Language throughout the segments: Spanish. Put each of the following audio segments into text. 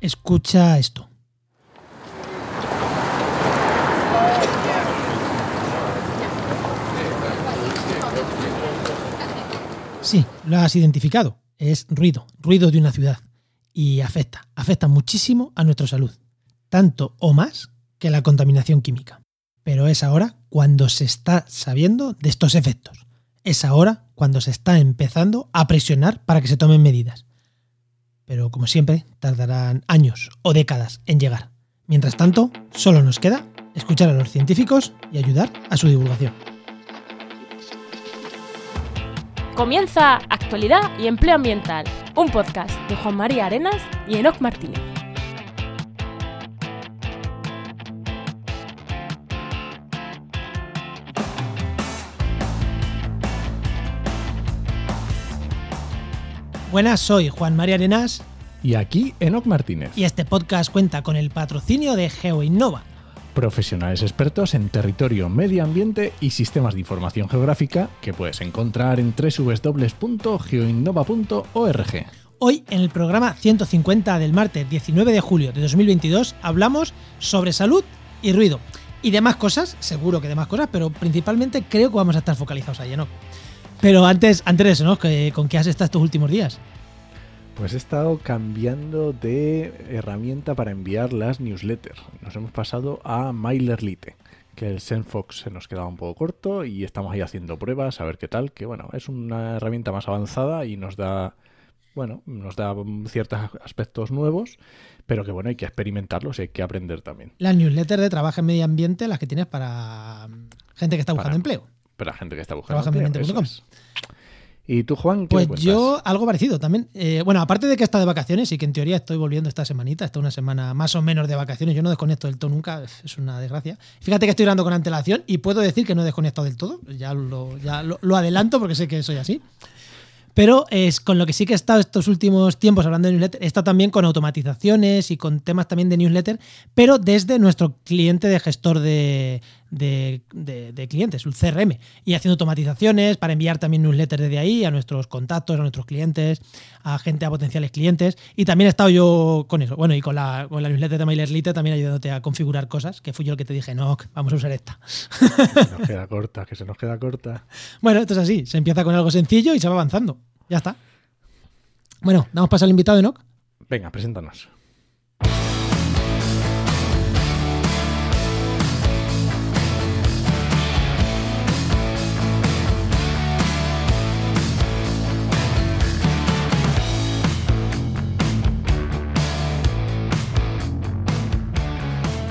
Escucha esto. Sí, lo has identificado. Es ruido, ruido de una ciudad. Y afecta, afecta muchísimo a nuestra salud. Tanto o más que la contaminación química. Pero es ahora cuando se está sabiendo de estos efectos. Es ahora cuando se está empezando a presionar para que se tomen medidas. Pero como siempre, tardarán años o décadas en llegar. Mientras tanto, solo nos queda escuchar a los científicos y ayudar a su divulgación. Comienza Actualidad y Empleo Ambiental, un podcast de Juan María Arenas y Enoc Martínez. Buenas, soy Juan María Arenas Y aquí Enoc Martínez, y este podcast cuenta con el patrocinio de GeoInnova. profesionales expertos en territorio, medio ambiente y sistemas de información geográfica que puedes encontrar en www.geoinnova.org. Hoy, en el programa 150 del martes 19 de julio de 2022, hablamos sobre salud y ruido. Y demás cosas, seguro que demás cosas, pero principalmente creo que vamos a estar focalizados ahí, ¿no? Pero antes, antes de eso, ¿no? ¿Con qué has estado estos últimos días? Pues he estado cambiando de herramienta para enviar las newsletters. Nos hemos pasado a MailerLite, que el SendFox se nos quedaba un poco corto y estamos ahí haciendo pruebas a ver qué tal, que bueno, es una herramienta más avanzada y nos da bueno, nos da ciertos aspectos nuevos, pero que bueno, hay que experimentarlos y hay que aprender también. Las newsletters de trabajo en medio ambiente, las que tienes para gente que está buscando Para- empleo. Pero la gente que está buscando Trabaja. ¿Y tú, Juan? ¿qué Pues cuentas? yo algo parecido también. Eh, bueno, aparte de que está de vacaciones y que en teoría estoy volviendo esta semanita, está una semana más o menos de vacaciones, yo no desconecto del todo nunca, es una desgracia. Fíjate que estoy grabando con antelación y puedo decir que no he desconectado del todo, ya lo, ya lo, lo adelanto porque sé que soy así. Pero es con lo que sí que he estado estos últimos tiempos hablando de newsletter, he estado también con automatizaciones y con temas también de newsletter, pero desde nuestro cliente de gestor de, de- de- de clientes, un CRM, y haciendo automatizaciones para enviar también newsletters desde ahí a nuestros contactos, a nuestros clientes, a gente, a potenciales clientes. Y también he estado yo con eso. Bueno, y con la, con la newsletter de MailerLite también ayudándote a configurar cosas, que fui yo el que te dije, no, vamos a usar esta. Se nos queda corta, que se nos queda corta. Bueno, esto es así. Se empieza con algo sencillo y se va avanzando. Ya está. Bueno, damos paso al invitado, Enoch. Venga, preséntanos.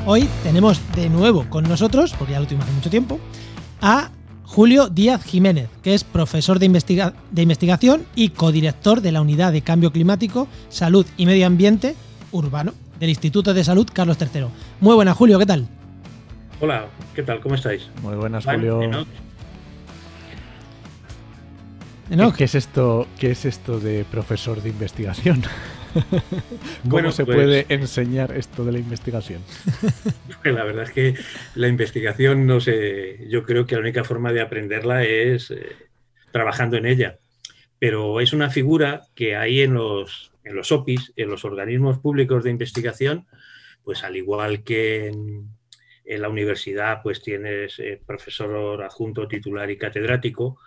Hoy tenemos de nuevo con nosotros, porque ya lo tuvimos hace mucho tiempo, a Julio Díaz Jiménez, que es profesor de, investiga- de investigación y codirector de la Unidad de Cambio Climático, Salud y Medio Ambiente Urbano del Instituto de Salud Carlos III. Muy buenas, Julio, ¿qué tal? Hola, ¿qué tal? ¿Cómo estáis? Muy buenas, Julio. Enoch. Enoch, ¿Qué, qué es esto, ¿Qué es esto de profesor de investigación? ¿Cómo Bueno, se pues- puede enseñar esto de la investigación? La verdad es que la investigación, no sé, yo creo que la única forma de aprenderla es eh, trabajando en ella. Pero es una figura que hay en los, en los OPIs, en los organismos públicos de investigación, pues al igual que en, en la universidad, pues tienes eh, profesor adjunto, titular y catedrático,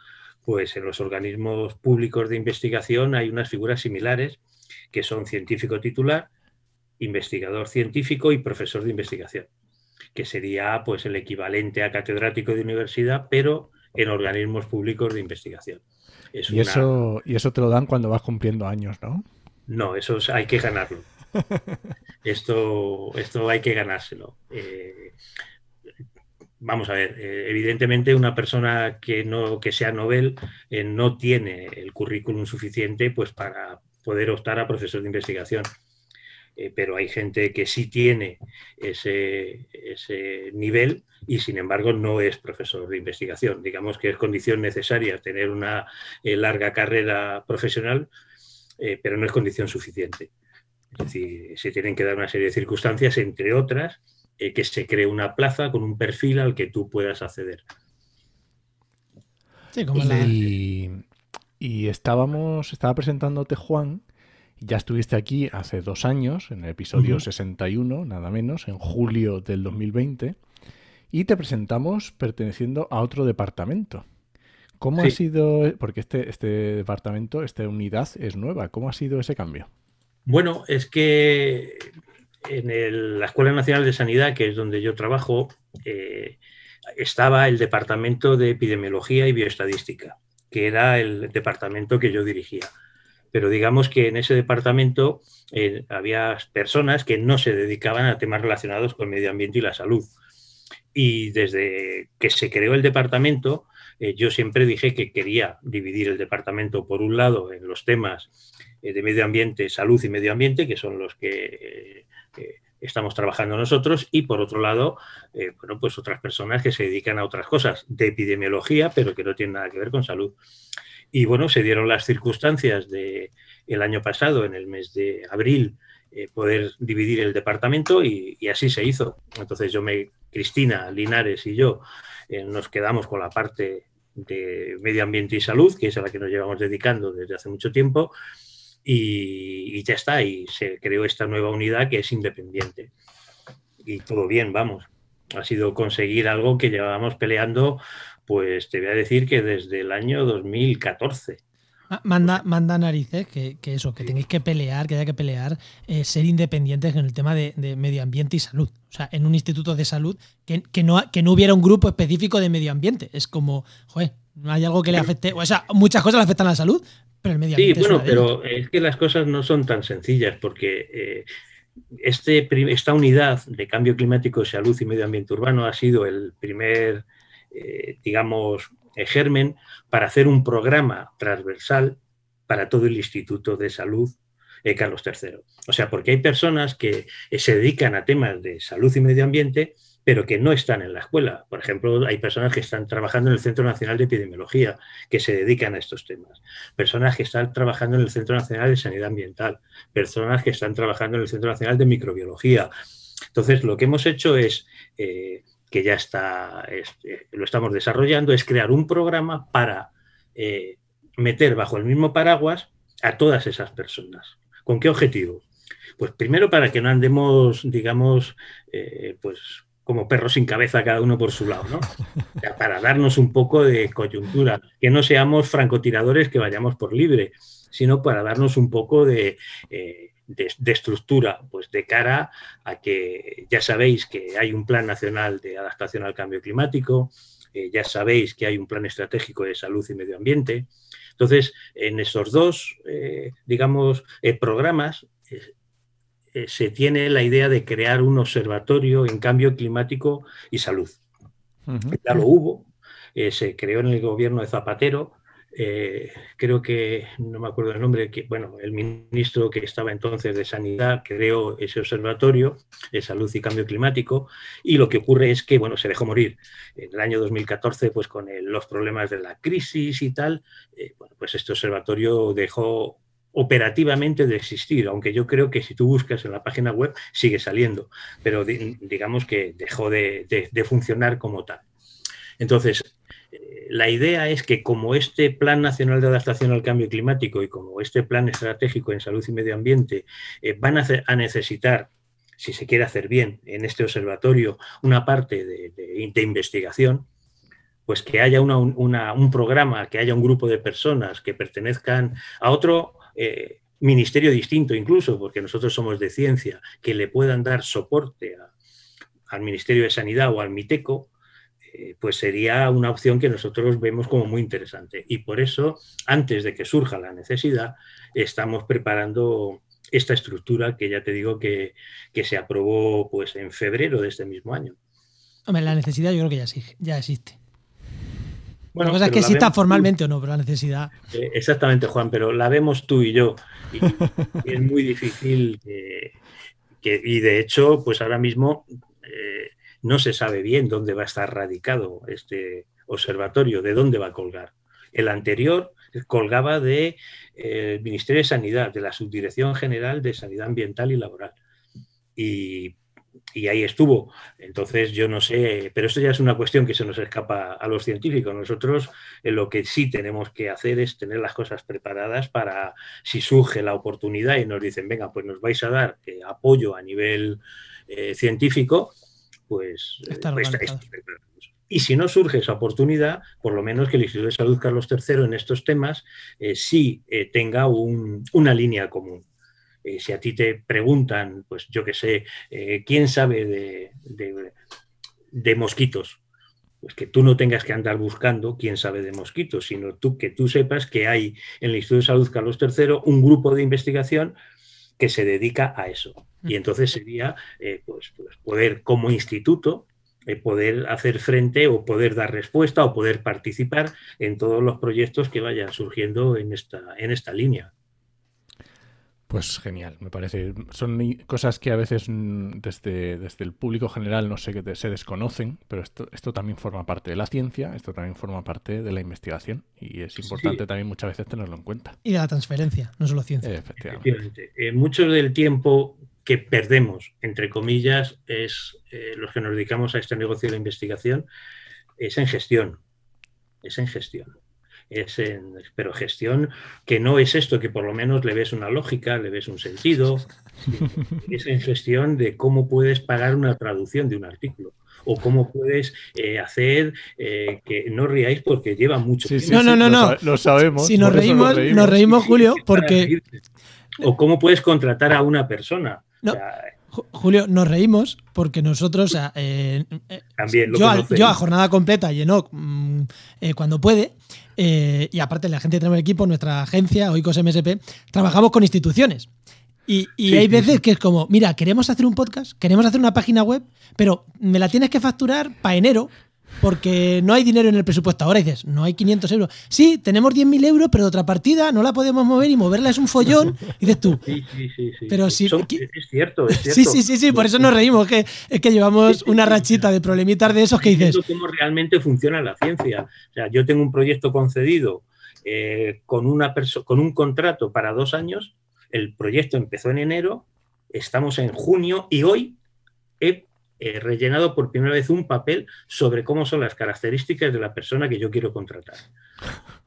pues en los organismos públicos de investigación hay unas figuras similares que son científico titular, investigador científico y profesor de investigación, que sería pues el equivalente a catedrático de universidad, pero en organismos públicos de investigación. Es Y una- eso, y eso te lo dan cuando vas cumpliendo años, ¿no? No, eso es- hay que ganarlo. Esto, esto hay que ganárselo. Eh, vamos a ver, eh, evidentemente una persona que no que sea Nobel eh, no tiene el currículum suficiente pues para poder optar a profesor de investigación. Eh, pero hay gente que sí tiene ese, ese nivel y sin embargo no es profesor de investigación. Digamos que es condición necesaria tener una eh, larga carrera profesional, eh, pero no es condición suficiente. Es decir, se tienen que dar una serie de circunstancias, entre otras, eh, que se cree una plaza con un perfil al que tú puedas acceder. sí, como la- Y, estábamos, estaba presentándote Juan Ya estuviste aquí hace dos años, en el episodio 61, nada menos, en julio del 2020, y te presentamos perteneciendo a otro departamento. ¿Cómo ha sido, porque este, este departamento, esta unidad es nueva, ¿cómo ha sido ese cambio? Bueno, es que en la Escuela Nacional de Sanidad, que es donde yo trabajo, eh, estaba el Departamento de Epidemiología y Bioestadística, que era el departamento que yo dirigía pero digamos que en ese departamento eh, había personas que no se dedicaban a temas relacionados con el medio ambiente y la salud. Y desde que se creó el departamento, eh, yo siempre dije que quería dividir el departamento, por un lado, en los temas eh, de medio ambiente, salud y medio ambiente, que son los que estamos trabajando nosotros, y por otro lado, bueno, pues otras personas que se dedican a otras cosas de epidemiología, pero que no tienen nada que ver con salud. Y bueno, se dieron las circunstancias de el año pasado, en el mes de abril, eh, poder dividir el departamento y, así se hizo. Entonces yo me, Cristina, Linares y yo eh, nos quedamos con la parte de medio ambiente y salud, que es a la que nos llevamos dedicando desde hace mucho tiempo, y, y ya está, y se creó esta nueva unidad que es independiente. Y todo bien, vamos. Ha sido conseguir algo que llevábamos peleando pues te voy a decir que desde el año 2014. Manda, manda narices que, eso, que tenéis que pelear, que haya que pelear, eh, ser independientes en el tema de, medio ambiente y salud. O sea, en un instituto de salud que, no, que no hubiera un grupo específico de medio ambiente. Es como, joder, no hay algo que le afecte. O sea, muchas cosas le afectan a la salud, pero el medio ambiente. Sí, bueno, pero es que las cosas no son tan sencillas porque eh, este, esta unidad de cambio climático, salud y medio ambiente urbano ha sido el primer eh, digamos, germen para hacer un programa transversal para todo el Instituto de Salud eh, Carlos III. O sea, porque hay personas que se dedican a temas de salud y medio ambiente, pero que no están en la escuela. Por ejemplo, hay personas que están trabajando en el Centro Nacional de Epidemiología, que se dedican a estos temas. Personas que están trabajando en el Centro Nacional de Sanidad Ambiental. Personas que están trabajando en el Centro Nacional de Microbiología. Entonces, lo que hemos hecho es que ya está, este, lo estamos desarrollando, es crear un programa para eh, meter bajo el mismo paraguas a todas esas personas. ¿Con qué objetivo? Pues primero para que no andemos, digamos, eh, pues como perros sin cabeza cada uno por su lado, ¿no? para darnos un poco de coyuntura, que no seamos francotiradores que vayamos por libre, sino para darnos un poco de, eh, estructura, pues de cara a que ya sabéis que hay un plan nacional de adaptación al cambio climático, eh, ya sabéis que hay un plan estratégico de salud y medio ambiente. Entonces, en esos dos, eh, digamos, eh, se tiene la idea de crear un observatorio en cambio climático y salud. Ya lo hubo, se creó en el gobierno de Zapatero, eh, creo que, no me acuerdo el nombre, que, bueno, el ministro que estaba entonces de Sanidad creó ese observatorio de salud y cambio climático y lo que ocurre es que, bueno, se dejó morir. En el año 2014, pues con los problemas de la crisis y tal, eh, bueno, pues este observatorio dejó operativamente de existir, aunque yo creo que si tú buscas en la página web sigue saliendo, pero digamos que dejó de funcionar como tal. Entonces, la idea es que como este Plan Nacional de Adaptación al Cambio Climático y como este Plan Estratégico en Salud y Medio Ambiente eh, van a, necesitar, si se quiere hacer bien en este observatorio, una parte de, investigación, pues que haya un programa, que haya un grupo de personas que pertenezcan a otro eh, ministerio distinto incluso, porque nosotros somos de ciencia, que le puedan dar soporte al Ministerio de Sanidad o al MITECO eh, pues sería una opción que nosotros vemos como muy interesante. Y por eso, antes de que surja la necesidad, estamos preparando esta estructura que ya te digo que, se aprobó pues, en febrero de este mismo año. Hombre, la necesidad yo creo que ya, ya existe. Bueno, la cosa es que exista formalmente o no, pero la necesidad. Eh, exactamente, Juan, pero la vemos tú y yo. Y, es muy difícil que, y de hecho, pues ahora mismo eh, no se sabe bien dónde va a estar radicado este observatorio, de dónde va a colgar. El anterior colgaba del eh, Ministerio de Sanidad, de la Subdirección General de Sanidad Ambiental y Laboral. Y y ahí estuvo. Entonces, yo no sé, pero esto ya es una cuestión que se nos escapa a los científicos. Nosotros eh, lo que sí tenemos que hacer es tener las cosas preparadas para si surge la oportunidad y nos dicen, venga, pues nos vais a dar eh, apoyo a nivel eh, científico, pues, pues y si no surge esa oportunidad, por lo menos que el Instituto de Salud Carlos III en estos temas sí tenga una línea común. Eh, si a ti te preguntan, pues yo qué sé, eh, ¿quién sabe de, de, mosquitos? Pues que tú no tengas que andar buscando quién sabe de mosquitos, sino tú, que tú sepas que hay en el Instituto de Salud Carlos III un grupo de investigación que se dedica a eso. Y entonces sería eh, pues, pues, poder, como instituto, poder hacer frente o poder dar respuesta o poder participar en todos los proyectos que vayan surgiendo en esta, en esta línea. Pues genial, me parece. Son cosas que a veces mm, desde, desde el público general no sé que se desconocen, pero esto, esto también forma parte de la ciencia, esto también forma parte de la investigación y es importante también muchas veces tenerlo en cuenta. Y de la transferencia, no solo ciencia. Efectivamente. Eh, mucho del tiempo que perdemos, entre comillas, es eh, los que nos dedicamos a este negocio de la investigación, es en gestión. Es en gestión es en, pero gestión que no es esto, que por lo menos le ves una lógica, le ves un sentido, es en gestión de cómo puedes pagar una traducción de un artículo o cómo puedes eh, hacer eh, que no riáis porque lleva mucho tiempo. no, no, no, no. Lo, sabemos. Si nos reímos, nos reímos, Julio, porque... O cómo puedes contratar a una persona. Julio, nos reímos porque nosotros, eh, También yo, a, jornada completa y mm, cuando puede, eh, y aparte, la gente que tenemos el equipo, nuestra agencia, Oikos MSP, trabajamos con instituciones. Y, hay veces que es como, mira, queremos hacer un podcast, queremos hacer una página web, pero me la tienes que facturar para enero porque no hay dinero en el presupuesto. Ahora dices, no hay 500 euros. Sí, tenemos 10.000 euros, pero de otra partida no la podemos mover y moverla es un follón. Y dices tú. Sí, sí, sí. Pero sí, es cierto, es cierto. Sí, sí, sí, sí, por eso nos reímos. Que, es que llevamos una rachita de problemitas de esos que dices. cómo realmente funciona la ciencia. O sea, yo tengo un proyecto concedido eh, con, una con un contrato para dos años. El proyecto empezó en enero, estamos en junio y hoy he He rellenado por primera vez un papel sobre cómo son las características de la persona que yo quiero contratar.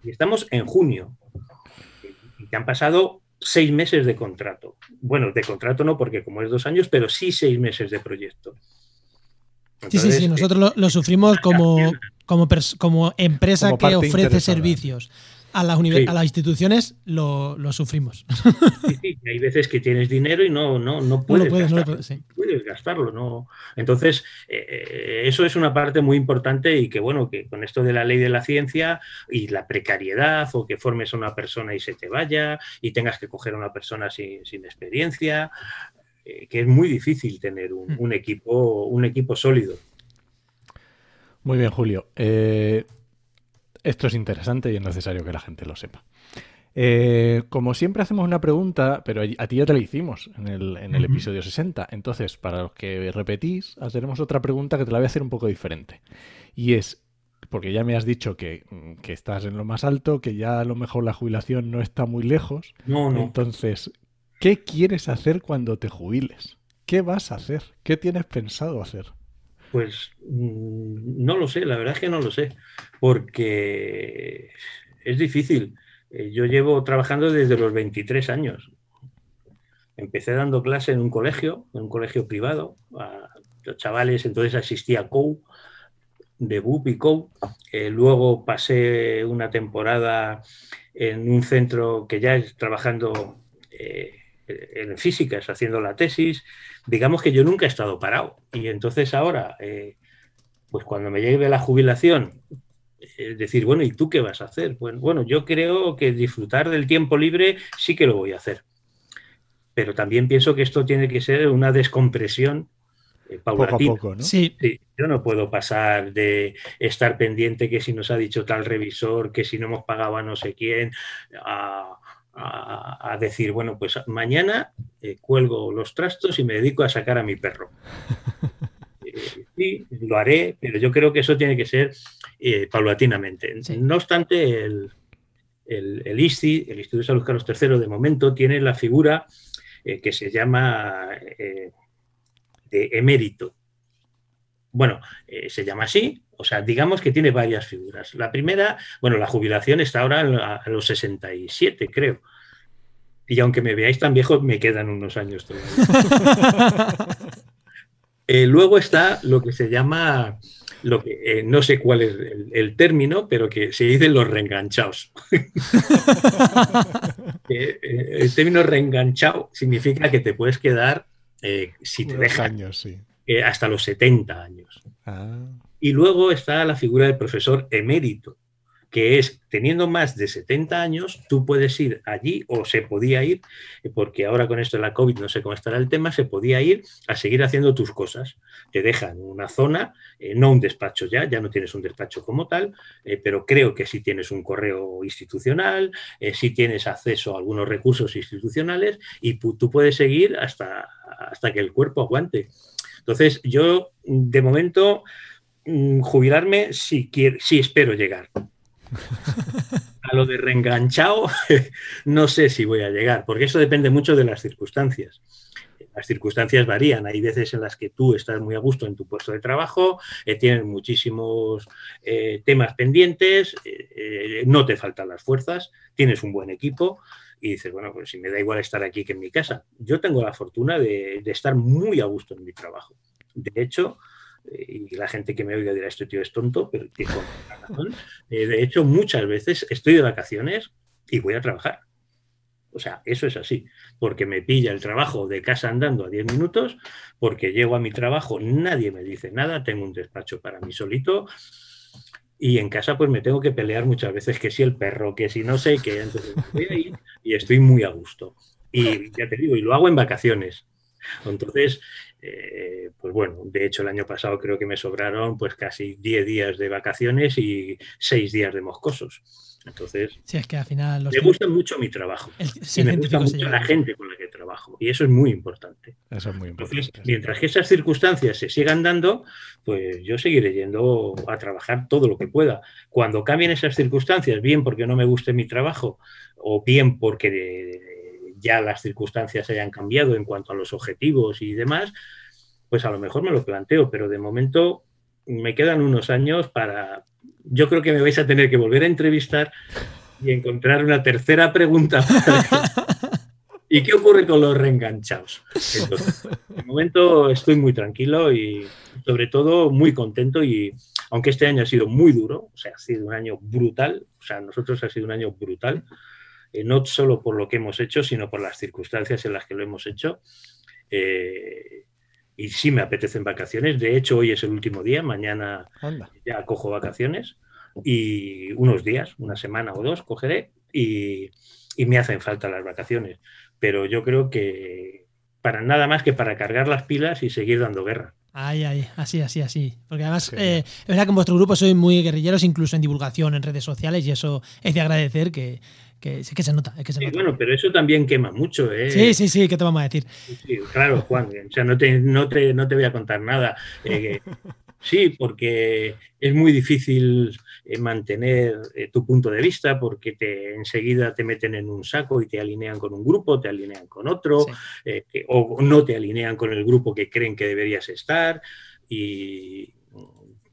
Y estamos en junio. Y que han pasado seis meses de contrato. Bueno, de contrato no, porque como es dos años, pero sí seis meses de proyecto. sí, sí, sí, nosotros lo, sufrimos como, como, como empresa que ofrece servicios a las, a las instituciones lo, sufrimos. Sí, sí, hay veces que tienes dinero y no, no, no puedes, gastarlo, puedes gastarlo. No. Entonces, eh, eh, eso es una parte muy importante y que, bueno, que con esto de la ley de la ciencia y la precariedad o que formes a una persona y se te vaya y tengas que coger a una persona sin, experiencia, eh, que es muy difícil tener un, mm. equipo, un equipo sólido. Muy bien, Julio. Eh, esto es interesante y es necesario que la gente lo sepa. Eh, como siempre hacemos una pregunta, pero a ti ya te la hicimos en el, episodio 60. Entonces, para los que repetís, haremos otra pregunta que te la voy a hacer un poco diferente. Y es, porque ya me has dicho que, que, estás en lo más alto, que ya a lo mejor la jubilación no está muy lejos. No, no. Entonces, ¿qué quieres hacer cuando te jubiles? ¿Qué vas a hacer? ¿Qué tienes pensado hacer? Pues mm, no lo sé, la verdad es que no lo sé, porque es difícil. Eh, yo llevo trabajando desde los 23 años. Empecé dando clase en un colegio, en un colegio privado, a los chavales, entonces asistía a COU, de BUP y COU. Eh, luego pasé una temporada en un centro que ya es trabajando eh, en físicas, haciendo la tesis digamos que yo nunca he estado parado. Y entonces ahora, eh, pues cuando me llegue la jubilación, es decir, bueno, ¿y tú qué vas a hacer? Pues bueno, yo creo que disfrutar del tiempo libre sí que lo voy a hacer. Pero también pienso que esto tiene que ser una descompresión eh, paulatina. Poco a poco, ¿no? Sí. Yo no puedo pasar de estar pendiente que si nos ha dicho tal revisor, que si no hemos pagado a no sé quién, a, a, decir, bueno, pues mañana eh, cuelgo los trastos y me dedico a sacar a mi perro. Eh, sí, lo haré, pero yo creo que eso tiene que ser eh, paulatinamente. No obstante, el, el, ISTI, el Instituto de Salud Carlos III, de momento tiene la figura que se llama de emérito. Bueno, eh, se llama así, o sea, digamos que tiene varias figuras. La primera, bueno, la jubilación está ahora a los 67, creo. Y aunque me veáis tan viejo, me quedan unos años todavía. Eh, luego está lo que se llama, lo que, eh, no sé cuál es el, término, pero que se dice los reenganchados. el término reenganchado significa que te puedes quedar, si te dejan, años, sí. hasta los 70 años. Ah. Y luego está la figura del profesor emérito, que es, teniendo más de 70 años, tú puedes ir allí, o se podía ir, porque ahora con esto de la COVID no sé cómo estará el tema, se podía ir a seguir haciendo tus cosas. Te dejan una zona, eh, no un despacho ya, ya no tienes un despacho como tal, eh, pero creo que sí tienes un correo institucional, eh, sí tienes acceso a algunos recursos institucionales y tú puedes seguir hasta, hasta que el cuerpo aguante. Entonces, yo de momento jubilarme si, quiero, si espero llegar. A lo de reenganchado, no sé si voy a llegar, porque eso depende mucho de las circunstancias. Las circunstancias varían. Hay veces en las que tú estás muy a gusto en tu puesto de trabajo, eh, tienes muchísimos eh, temas pendientes, eh, no te faltan las fuerzas, tienes un buen equipo y dices, bueno, pues si me da igual estar aquí que en mi casa. Yo tengo la fortuna de, de estar muy a gusto en mi trabajo. De hecho, y la gente que me oiga dirá, este tío es tonto, pero tiene razón. Eh, de hecho, muchas veces estoy de vacaciones y voy a trabajar. O sea, eso es así, porque me pilla el trabajo de casa andando a 10 minutos, porque llego a mi trabajo, nadie me dice nada, tengo un despacho para mí solito, y en casa pues me tengo que pelear muchas veces que si el perro, que si no sé qué, entonces voy a ir y estoy muy a gusto. Y ya te digo, y lo hago en vacaciones. Entonces, eh, pues bueno, de hecho el año pasado creo que me sobraron pues casi 10 días de vacaciones y 6 días de moscosos. Entonces, sí, es que al final me gusta mucho mi trabajo. y me gusta mucho la gente con la que trabajo. Y eso es muy importante. Eso es muy importante. mientras que esas circunstancias se sigan dando, pues yo seguiré yendo a trabajar todo lo que pueda. Cuando cambien esas circunstancias, bien porque no me guste mi trabajo o bien porque ya las circunstancias hayan cambiado en cuanto a los objetivos y demás, pues a lo mejor me lo planteo, pero de momento me quedan unos años para... Yo creo que me vais a tener que volver a entrevistar y encontrar una tercera pregunta. ¿Y qué ocurre con los reenganchados? de momento estoy muy tranquilo y sobre todo muy contento y aunque este año ha sido muy duro, o sea, ha sido un año brutal, o sea, nosotros ha sido un año brutal, eh, no solo por lo que hemos hecho, sino por las circunstancias en las que lo hemos hecho. Eh, y sí me apetecen vacaciones. De hecho, hoy es el último día, mañana ya cojo vacaciones y unos días, una semana o dos cogeré y, y, me hacen falta las vacaciones. Pero yo creo que para nada más que para cargar las pilas y seguir dando guerra. Ay, ay, así, así, así. Porque además, eh, es verdad que en vuestro grupo sois muy guerrilleros, incluso en divulgación, en redes sociales, y eso es de agradecer que, que, que se nota. que se nota. bueno, pero eso también quema mucho. ¿eh? Sí, sí, sí, ¿qué te vamos a decir? Sí, claro, Juan, o sea, no te, no te, no te voy a contar nada. Eh, sí, porque es muy difícil eh, mantener tu punto de vista porque te, enseguida te meten en un saco y te alinean con un grupo, te alinean con otro, o no te alinean con el grupo que creen que deberías estar. Y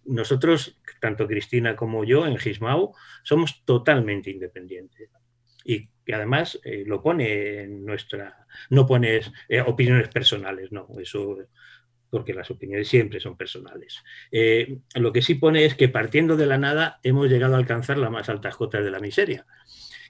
nosotros, tanto Cristina como yo, en Gismau, somos totalmente independientes y que además eh, lo pone en nuestra, no pones eh, opiniones personales, no, eso porque las opiniones siempre son personales. Eh, lo que sí pone es que partiendo de la nada hemos llegado a alcanzar la más alta cotas de la miseria,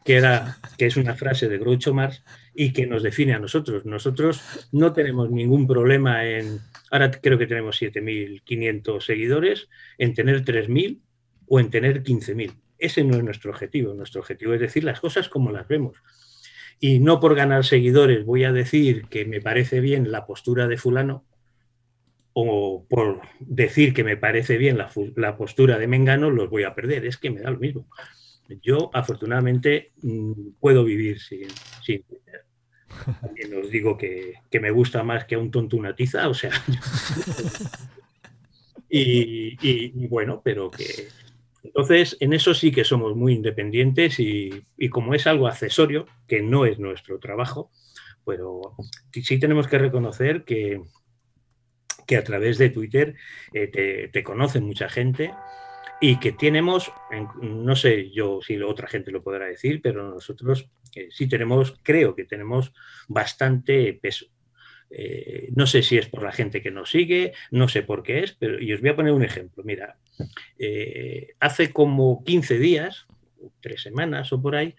que, era, que es una frase de Groucho Marx y que nos define a nosotros. Nosotros no tenemos ningún problema en, ahora creo que tenemos 7.500 seguidores, en tener 3.000 o en tener 15.000 ese no es nuestro objetivo. Nuestro objetivo es decir las cosas como las vemos. Y no por ganar seguidores voy a decir que me parece bien la postura de fulano o por decir que me parece bien la, postura de Mengano, los voy a perder. Es que me da lo mismo. Yo, afortunadamente, mm, puedo vivir sin, sin Twitter. También os digo que, me gusta más que a un tonto una tiza, o sea. y, bueno, pero que, entonces, en eso sí que somos muy independientes y, como es algo accesorio, que no es nuestro trabajo, pero sí tenemos que reconocer que, que a través de Twitter eh, te, te conoce mucha gente y que tenemos, no sé yo si otra gente lo podrá decir, pero nosotros eh, sí tenemos, creo que tenemos bastante peso. Eh, no sé si es por la gente que nos sigue, no sé por qué es, pero y os voy a poner un ejemplo. Mira, eh, hace como 15 días, tres semanas o por ahí,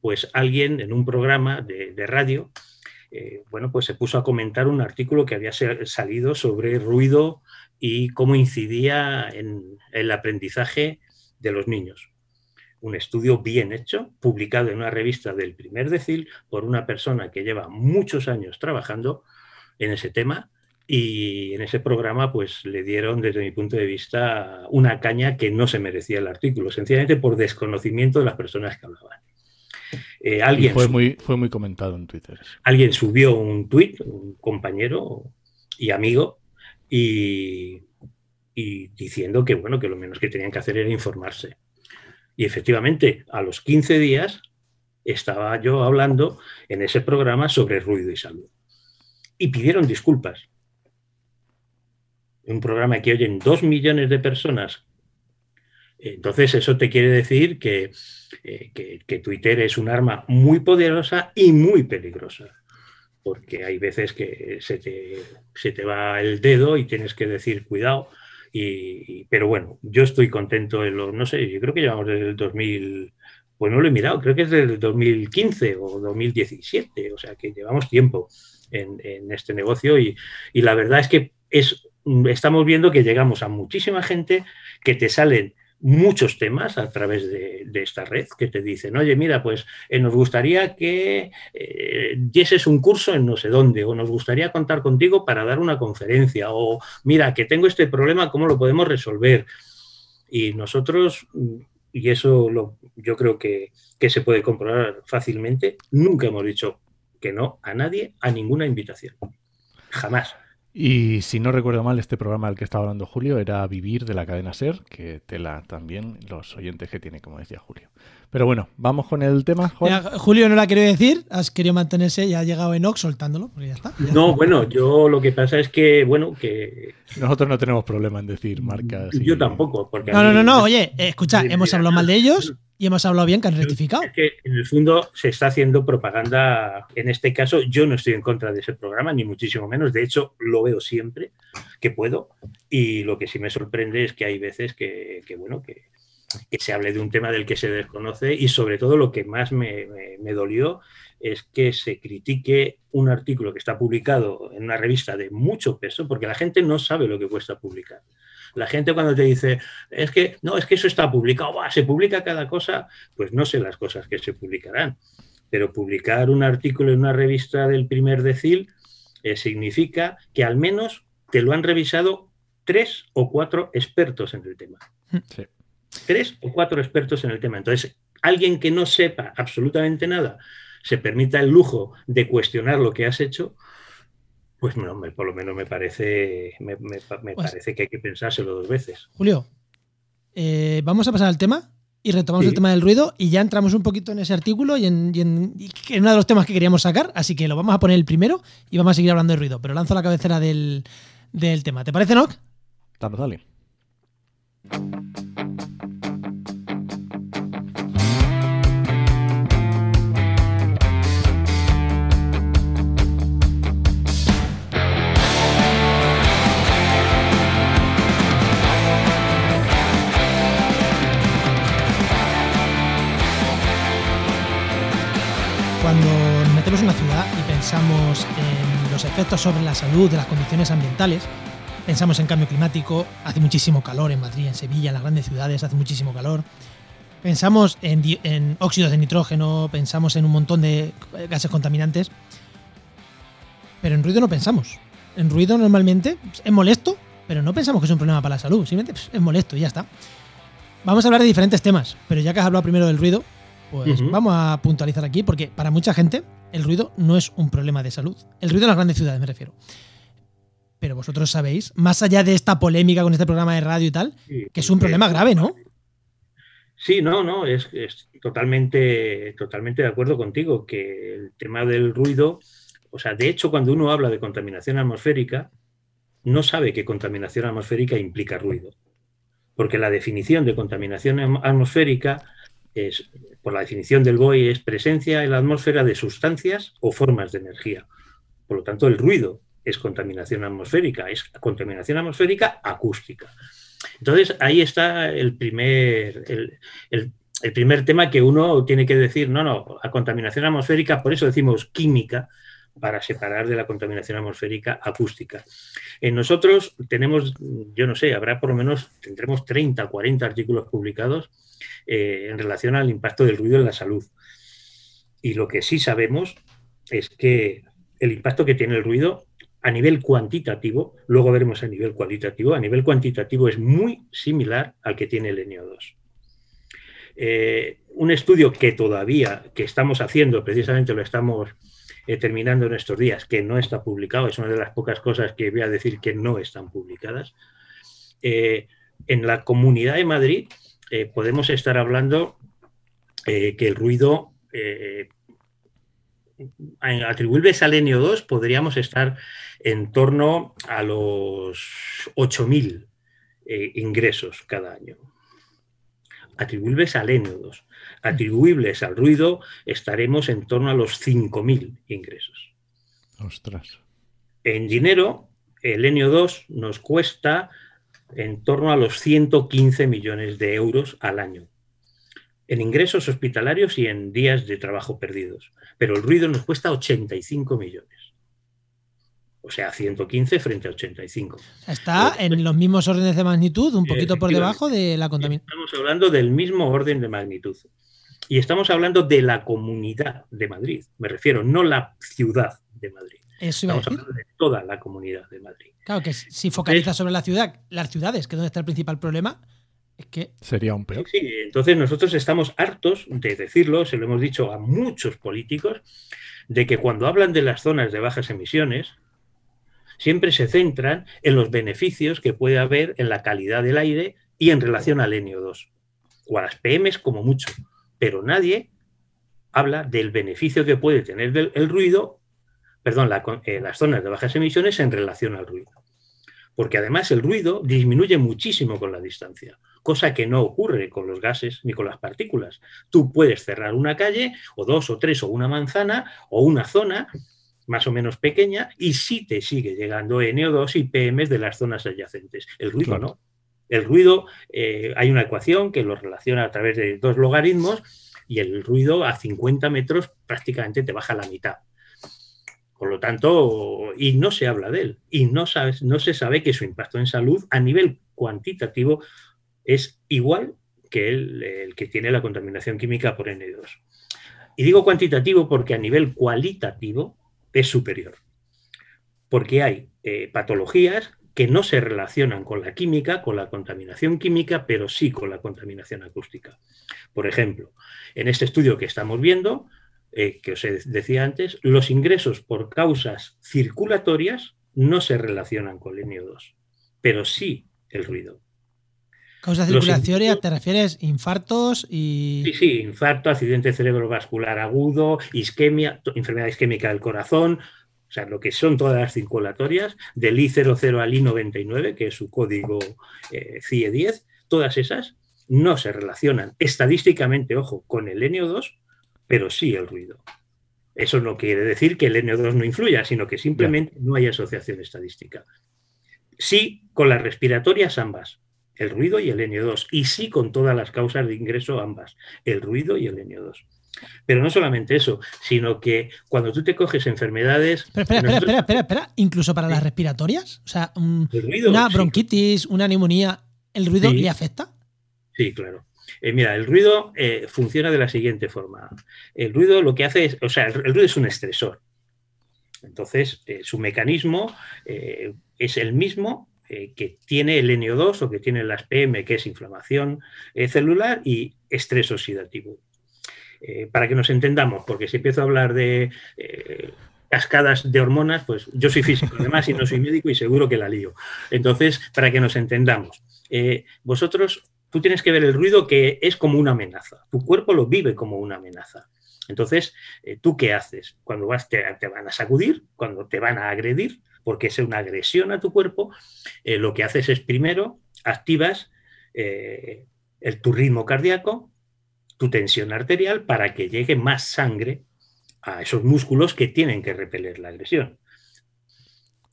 pues alguien en un programa de, de radio, bueno, pues se puso a comentar un artículo que había salido sobre ruido y cómo incidía en el aprendizaje de los niños. Un estudio bien hecho, publicado en una revista del primer decil por una persona que lleva muchos años trabajando en ese tema y en ese programa pues le dieron desde mi punto de vista una caña que no se merecía el artículo, sencillamente por desconocimiento de las personas que hablaban. Eh, alguien fue, muy, fue muy comentado en Twitter. Alguien subió un tuit, un compañero y amigo, y, diciendo que, bueno, que lo menos que tenían que hacer era informarse. Y efectivamente, a los 15 días estaba yo hablando en ese programa sobre ruido y salud. Y pidieron disculpas. Un programa que oyen dos millones de personas. Entonces, eso te quiere decir que, eh, que Twitter es un arma muy poderosa y muy peligrosa porque hay veces que se te, va el dedo y tienes que decir cuidado. Y, pero bueno, yo estoy contento en los, no sé, yo creo que llevamos desde el 2000, pues no lo he mirado, creo que es del 2015 o 2017, o sea que llevamos tiempo en, este negocio y, y, la verdad es que es, estamos viendo que llegamos a muchísima gente que te salen muchos temas a través de, esta red que te dicen, oye, mira, pues eh, nos gustaría que eh, dieses un curso en no sé dónde, o nos gustaría contar contigo para dar una conferencia, o mira, que tengo este problema, ¿cómo lo podemos resolver? Y nosotros, y eso lo, yo creo que, que se puede comprobar fácilmente, nunca hemos dicho que no a nadie, a ninguna invitación. Jamás. Y si no recuerdo mal, este programa del que estaba hablando Julio era Vivir de la cadena Ser, que tela también los oyentes que tiene, como decía Julio. Pero bueno, vamos con el tema. Julio no la quería decir, has querido mantenerse y ha llegado Enoch soltándolo, porque ya está. no, bueno, yo lo que pasa es que, bueno, que. Nosotros no tenemos problema en decir marcas. Yo tampoco. Porque no, no, no, no, oye, escucha, hemos hablado mal de ellos y hemos hablado bien que han rectificado. Es que en el fondo se está haciendo propaganda. En este caso, yo no estoy en contra de ese programa, ni muchísimo menos. De hecho, lo veo siempre que puedo. Y lo que sí me sorprende es que hay veces que, que bueno, que que se hable de un tema del que se desconoce y sobre todo lo que más me, dolió es que se critique un artículo que está publicado en una revista de mucho peso, porque la gente no sabe lo que cuesta publicar. La gente cuando te dice, es que no, es que eso está publicado, se publica cada cosa, pues no sé las cosas que se publicarán. Pero publicar un artículo en una revista del primer decil eh, significa que al menos te lo han revisado tres o cuatro expertos en el tema. Sí tres o cuatro expertos en el tema. Entonces, alguien que no sepa absolutamente nada se permita el lujo de cuestionar lo que has hecho, pues no, por lo menos me parece, me, pues parece que hay que pensárselo dos veces. Julio, eh, vamos a pasar al tema y retomamos el tema del ruido y ya entramos un poquito en ese artículo y en, uno de los temas que queríamos sacar, así que lo vamos a poner el primero y vamos a seguir hablando de ruido, pero lanzo la cabecera del, tema. ¿Te parece, Nock? Dale, dale. Cuando nos metemos en una ciudad y pensamos en los efectos sobre la salud de las condiciones ambientales, pensamos en cambio climático, hace muchísimo calor en Madrid, en Sevilla, en las grandes ciudades hace muchísimo calor. Pensamos en, óxidos de nitrógeno, pensamos en un montón de gases contaminantes, pero en ruido no pensamos. En ruido normalmente es molesto, pero no pensamos que es un problema para la salud, simplemente es molesto y ya está. Vamos a hablar de diferentes temas, pero ya que has hablado primero del ruido, pues vamos a puntualizar aquí, porque para mucha gente el ruido no es un problema de salud. El ruido en las grandes ciudades, me refiero. Pero vosotros sabéis, más allá de esta polémica con este programa de radio y tal, que es un problema grave, ¿no? Sí, no, no, es, totalmente, totalmente de acuerdo contigo que el tema del ruido, o sea, de hecho, cuando uno habla de contaminación atmosférica, no sabe que contaminación atmosférica implica ruido. Porque la definición de contaminación atmosférica por la definición del BOE, es presencia en la atmósfera de sustancias o formas de energía. Por lo tanto, el ruido es contaminación atmosférica, es contaminación atmosférica acústica. Entonces, ahí está el primer, el, primer tema que uno tiene que decir, no, no, a contaminación atmosférica, por eso decimos química, para separar de la contaminación atmosférica acústica. En nosotros tenemos, yo no sé, habrá por lo menos, tendremos 30, 40 artículos publicados eh, en relación al impacto del ruido en la salud. Y lo que sí sabemos es que el impacto que tiene el ruido a nivel cuantitativo, luego veremos a nivel cualitativo, a nivel cuantitativo es muy similar al que tiene el NO2. Eh, un estudio que todavía, que estamos haciendo, precisamente lo estamos eh, terminando en estos días, que no está publicado, es una de las pocas cosas que voy a decir que no están publicadas. Eh, en la Comunidad de Madrid podemos estar hablando que el ruido atribuibles al NO2 podríamos estar en torno a los 8.000 eh, ingresos cada año. Atribuibles al NO2. Atribuibles al ruido estaremos en torno a los 5.000 ingresos. Ostras. En dinero, el NO2 nos cuesta en torno a los 115 millones de euros al año en ingresos hospitalarios y en días de trabajo perdidos. Pero el ruido nos cuesta 85 millones. O sea, 115 frente a 85. Está en los mismos órdenes de magnitud, un poquito por debajo de la contaminación. Estamos hablando del mismo orden de magnitud. Y estamos hablando de la comunidad de Madrid. Me refiero, no la ciudad de Madrid. Estamos hablando de toda la comunidad de Madrid. Claro que si focaliza sobre la ciudad, las ciudades, que es donde está el principal problema, que... Sería un peor. Sí, entonces nosotros estamos hartos de decirlo, se lo hemos dicho a muchos políticos, de que cuando hablan de las zonas de bajas emisiones, siempre se centran en los beneficios que puede haber en la calidad del aire y en relación al NO2, o a las PMs como mucho, pero nadie habla del beneficio que puede tener el ruido, perdón, eh, las zonas de bajas emisiones en relación al ruido. Porque además el ruido disminuye muchísimo con la distancia cosa que no ocurre con los gases ni con las partículas. Tú puedes cerrar una calle o dos o tres o una manzana o una zona más o menos pequeña y sí te sigue llegando NO2 y PMs de las zonas adyacentes. El ruido no. El ruido, eh, hay una ecuación que lo relaciona a través de dos logaritmos y el ruido a 50 metros prácticamente te baja la mitad. Por lo tanto, y no se habla de él, y no, se sabe que su impacto en salud a nivel cuantitativo es igual que el, que tiene la contaminación química por N2. Y digo cuantitativo porque a nivel cualitativo es superior. Porque hay eh, patologías que no se relacionan con la química, con la contaminación química, pero sí con la contaminación acústica. Por ejemplo, en este estudio que estamos viendo, eh, que os decía antes, los ingresos por causas circulatorias no se relacionan con el NO2, pero sí el ruido. Causa circulatoria, ¿te refieres infartos y...? Sí, sí, infarto, accidente cerebrovascular agudo, isquemia, enfermedad isquémica del corazón, o sea, lo que son todas las circulatorias, del I00 al I99, que es su código eh, CIE10, todas esas no se relacionan estadísticamente, ojo, con el NO2, pero sí el ruido. Eso no quiere decir que el NO2 no influya, sino que simplemente no hay asociación estadística. Sí, con las respiratorias ambas, el ruido y el NO2, y sí con todas las causas de ingreso ambas, el ruido y el NO2. Pero no solamente eso, sino que cuando tú te coges enfermedades... espera, espera, espera, espera, espera, incluso para las respiratorias, o sea, una bronquitis, una neumonía, ¿el ruido le afecta? Sí, claro. Eh, mira, el ruido eh, funciona de la siguiente forma. El ruido lo que hace es, o sea, el, ruido es un estresor. Entonces, eh, su mecanismo es el mismo que tiene el NO2 o que tiene las PM, que es inflamación celular y estrés oxidativo. Para que nos entendamos, porque si empiezo a hablar de cascadas de hormonas, pues yo soy físico además y no soy médico y seguro que la lío. Entonces, para que nos entendamos, vosotros, tú tienes que ver el ruido que es como una amenaza. Tu cuerpo lo vive como una amenaza. Entonces, ¿tú qué haces? Cuando vas, te, te, van a sacudir, cuando te van a agredir, porque es una agresión a tu cuerpo, eh, lo que haces es primero activas eh, el, tu ritmo cardíaco, tu tensión arterial, para que llegue más sangre a esos músculos que tienen que repeler la agresión.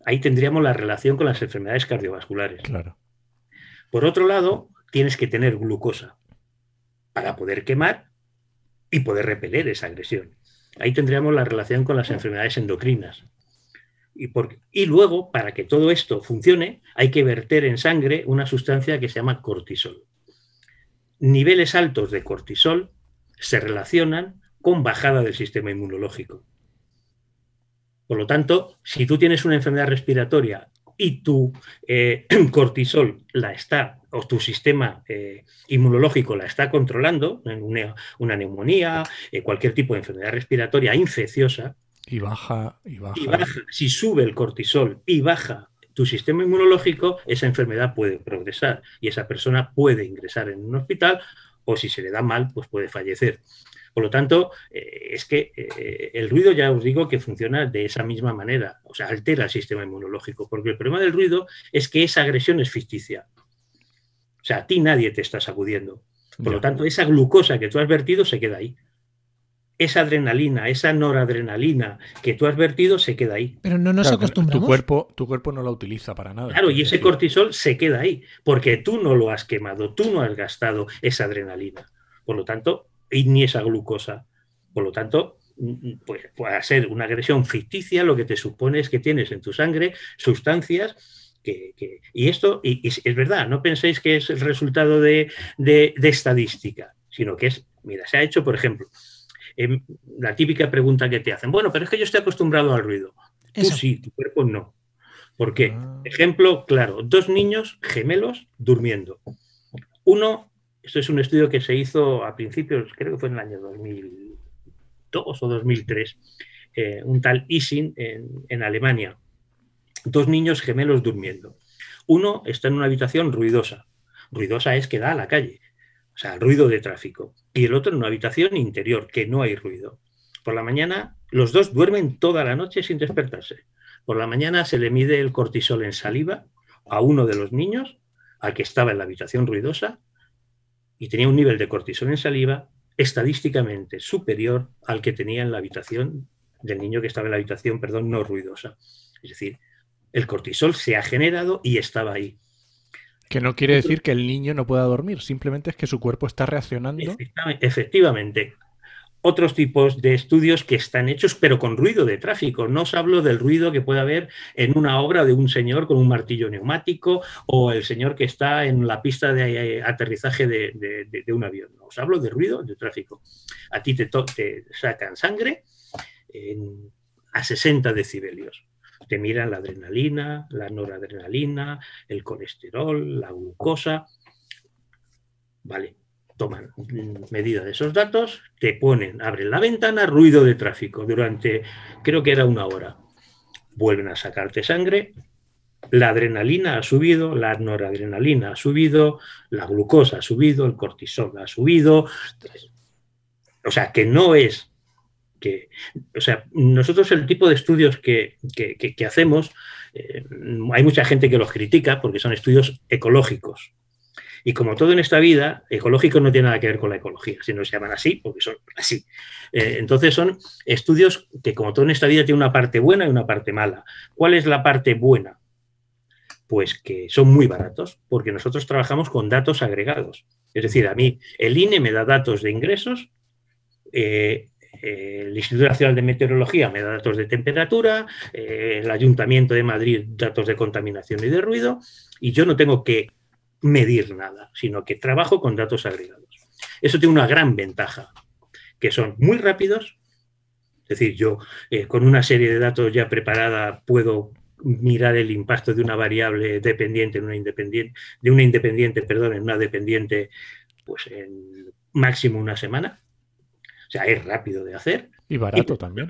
Ahí tendríamos la relación con las enfermedades cardiovasculares. Claro. Por otro lado, tienes que tener glucosa para poder quemar y poder repeler esa agresión. Ahí tendríamos la relación con las enfermedades endocrinas. Y, luego, para que todo esto funcione, hay que verter en sangre una sustancia que se llama cortisol. Niveles altos de cortisol se relacionan con bajada del sistema inmunológico. Por lo tanto, si tú tienes una enfermedad respiratoria y tu eh, cortisol la está, o tu sistema eh, inmunológico la está controlando, una, una neumonía, eh, cualquier tipo de enfermedad respiratoria infecciosa, y baja, y baja. Y baja. Si sube el cortisol y baja tu sistema inmunológico, esa enfermedad puede progresar y esa persona puede ingresar en un hospital o si se le da mal, pues puede fallecer. Por lo tanto, eh, es que eh, el ruido ya os digo que funciona de esa misma manera, o sea, altera el sistema inmunológico, porque el problema del ruido es que esa agresión es ficticia. O sea, a ti nadie te está sacudiendo. Por lo tanto, esa glucosa que tú has vertido se queda ahí esa adrenalina, esa noradrenalina que tú has vertido se queda ahí. Pero no nos acostumbramos. Tu cuerpo, tu cuerpo no la utiliza para nada. Claro, y ese cortisol se queda ahí, porque tú no lo has quemado, tú no has gastado esa adrenalina. Por lo tanto, y ni esa glucosa. Por lo tanto, pues puede ser una agresión ficticia, lo que te supone es que tienes en tu sangre sustancias que, y esto y, es verdad, no penséis que es el resultado de, de estadística, sino que es, mira, se ha hecho, por ejemplo, Em, la típica pregunta que te hacen, bueno, pero es que yo estoy acostumbrado al ruido. Tú sí, tu cuerpo no. ¿Por qué? Ah. Ejemplo claro, dos niños gemelos durmiendo. Uno, esto es un estudio que se hizo a principios, creo que fue en el año 2002 o 2003, eh, un tal Ising en, en Alemania. Dos niños gemelos durmiendo. Uno está en una habitación ruidosa. Ruidosa es que da a la calle o sea, ruido de tráfico. Y el otro en una habitación interior, que no hay ruido. Por la mañana, los dos duermen toda la noche sin despertarse. Por la mañana se le mide el cortisol en saliva a uno de los niños, al que estaba en la habitación ruidosa, y tenía un nivel de cortisol en saliva estadísticamente superior al que tenía en la habitación del niño que estaba en la habitación, perdón, no ruidosa. Es decir, el cortisol se ha generado y estaba ahí. Que no quiere decir que el niño no pueda dormir, simplemente es que su cuerpo está reaccionando. Efectivamente. Otros tipos de estudios que están hechos, pero con ruido de tráfico. No os hablo del ruido que puede haber en una obra de un señor con un martillo neumático o el señor que está en la pista de aterrizaje de, un avión. os hablo de ruido de tráfico. A ti te sacan sangre a 60 decibelios te miran la adrenalina, la noradrenalina, el colesterol, la glucosa. Vale, toman medida de esos datos, te ponen, abren la ventana, ruido de tráfico durante, creo que era una hora. Vuelven a sacarte sangre, la adrenalina ha subido, la noradrenalina ha subido, la glucosa ha subido, el cortisol ha subido. O sea, que no es que, o sea, nosotros el tipo de estudios que, hacemos, eh, hay mucha gente que los critica porque son estudios ecológicos. Y como todo en esta vida, ecológico no tiene nada que ver con la ecología, sino se llaman así porque son así. Eh, entonces son estudios que como todo en esta vida tiene una parte buena y una parte mala. ¿Cuál es la parte buena? Pues que son muy baratos, porque nosotros trabajamos con datos agregados. Es decir, a mí el INE me da datos de ingresos, eh, el Instituto Nacional de Meteorología me da datos de temperatura, eh, el Ayuntamiento de Madrid datos de contaminación y de ruido, y yo no tengo que medir nada, sino que trabajo con datos agregados. Eso tiene una gran ventaja, que son muy rápidos, es decir, yo eh, con una serie de datos ya preparada puedo mirar el impacto de una variable dependiente en una independiente, de una independiente, perdón, en una dependiente, pues en máximo una semana sea, es rápido de hacer. Y barato también.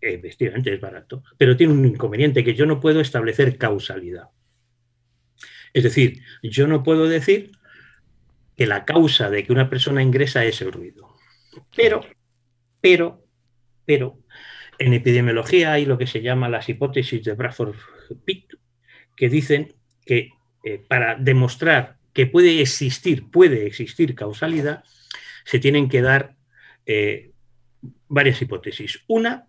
Efectivamente, es barato. Pero tiene un inconveniente que yo no puedo establecer causalidad. Es decir, yo no puedo decir que la causa de que una persona ingresa es el ruido. Pero, pero, pero, En epidemiología hay lo que se llama las hipótesis de Bradford-Pitt, que dicen que eh, para demostrar que puede existir, puede existir causalidad, se tienen que dar eh, varias hipótesis. Una,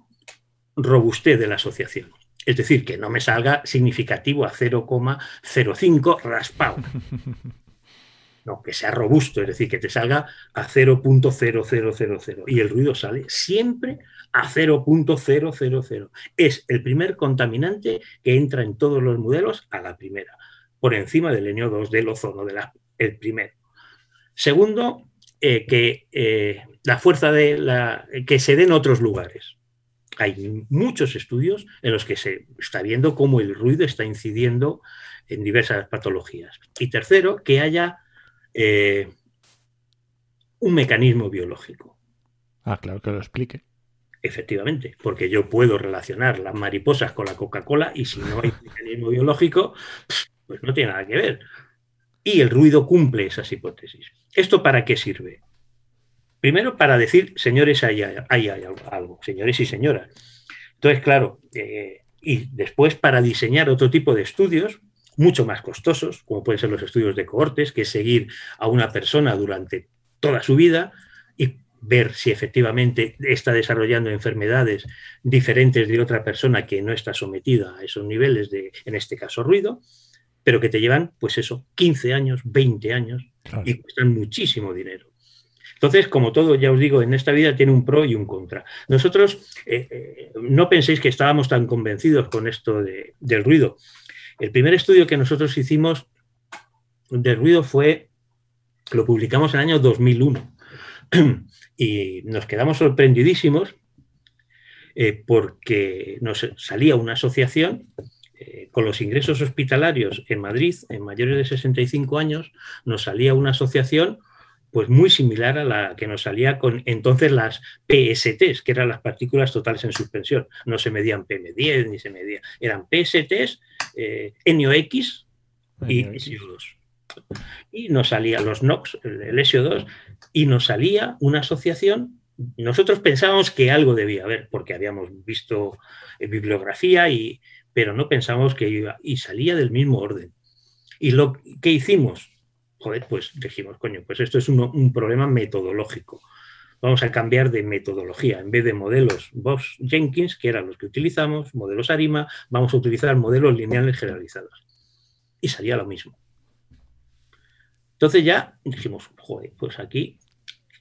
robustez de la asociación. Es decir, que no me salga significativo a 0,05 raspado. No, que sea robusto, es decir, que te salga a 0.0000 y el ruido sale siempre a 0.000. Es el primer contaminante que entra en todos los modelos a la primera, por encima del NO2 del ozono, de la, el primero. Segundo, eh, que eh, la fuerza de la que se dé en otros lugares. Hay muchos estudios en los que se está viendo cómo el ruido está incidiendo en diversas patologías. Y tercero, que haya eh, un mecanismo biológico. Ah, claro, que lo explique. Efectivamente, porque yo puedo relacionar las mariposas con la Coca-Cola y si no hay mecanismo biológico, pues no tiene nada que ver. Y el ruido cumple esas hipótesis. ¿Esto para qué sirve? Primero, para decir, señores, ahí hay, algo, señores y señoras. Entonces, claro, eh, y después para diseñar otro tipo de estudios mucho más costosos, como pueden ser los estudios de cohortes, que es seguir a una persona durante toda su vida y ver si efectivamente está desarrollando enfermedades diferentes de otra persona que no está sometida a esos niveles de, en este caso, ruido, pero que te llevan, pues eso, 15 años, 20 años y cuestan muchísimo dinero. Entonces, como todo, ya os digo, en esta vida tiene un pro y un contra. Nosotros, eh, eh, no penséis que estábamos tan convencidos con esto del ruido. El primer estudio que nosotros hicimos del ruido fue, lo publicamos en el año 2001 y nos quedamos sorprendidísimos eh, porque nos salía una asociación con los ingresos hospitalarios en Madrid, en mayores de 65 años, nos salía una asociación pues muy similar a la que nos salía con entonces las PSTs, que eran las partículas totales en suspensión. No se medían PM10 ni se medían, eran PSTs, eh, NOx y SO2. Y nos salía los NOx, el, SO2, y nos salía una asociación. Nosotros pensábamos que algo debía haber, porque habíamos visto bibliografía, y, pero no pensamos que iba, y salía del mismo orden. ¿Y lo que hicimos? Joder, pues dijimos, coño, pues esto es un, problema metodológico. Vamos a cambiar de metodología. En vez de modelos Bosch Jenkins, que eran los que utilizamos, modelos ARIMA, vamos a utilizar modelos lineales generalizados. Y salía lo mismo. Entonces ya dijimos, joder, pues aquí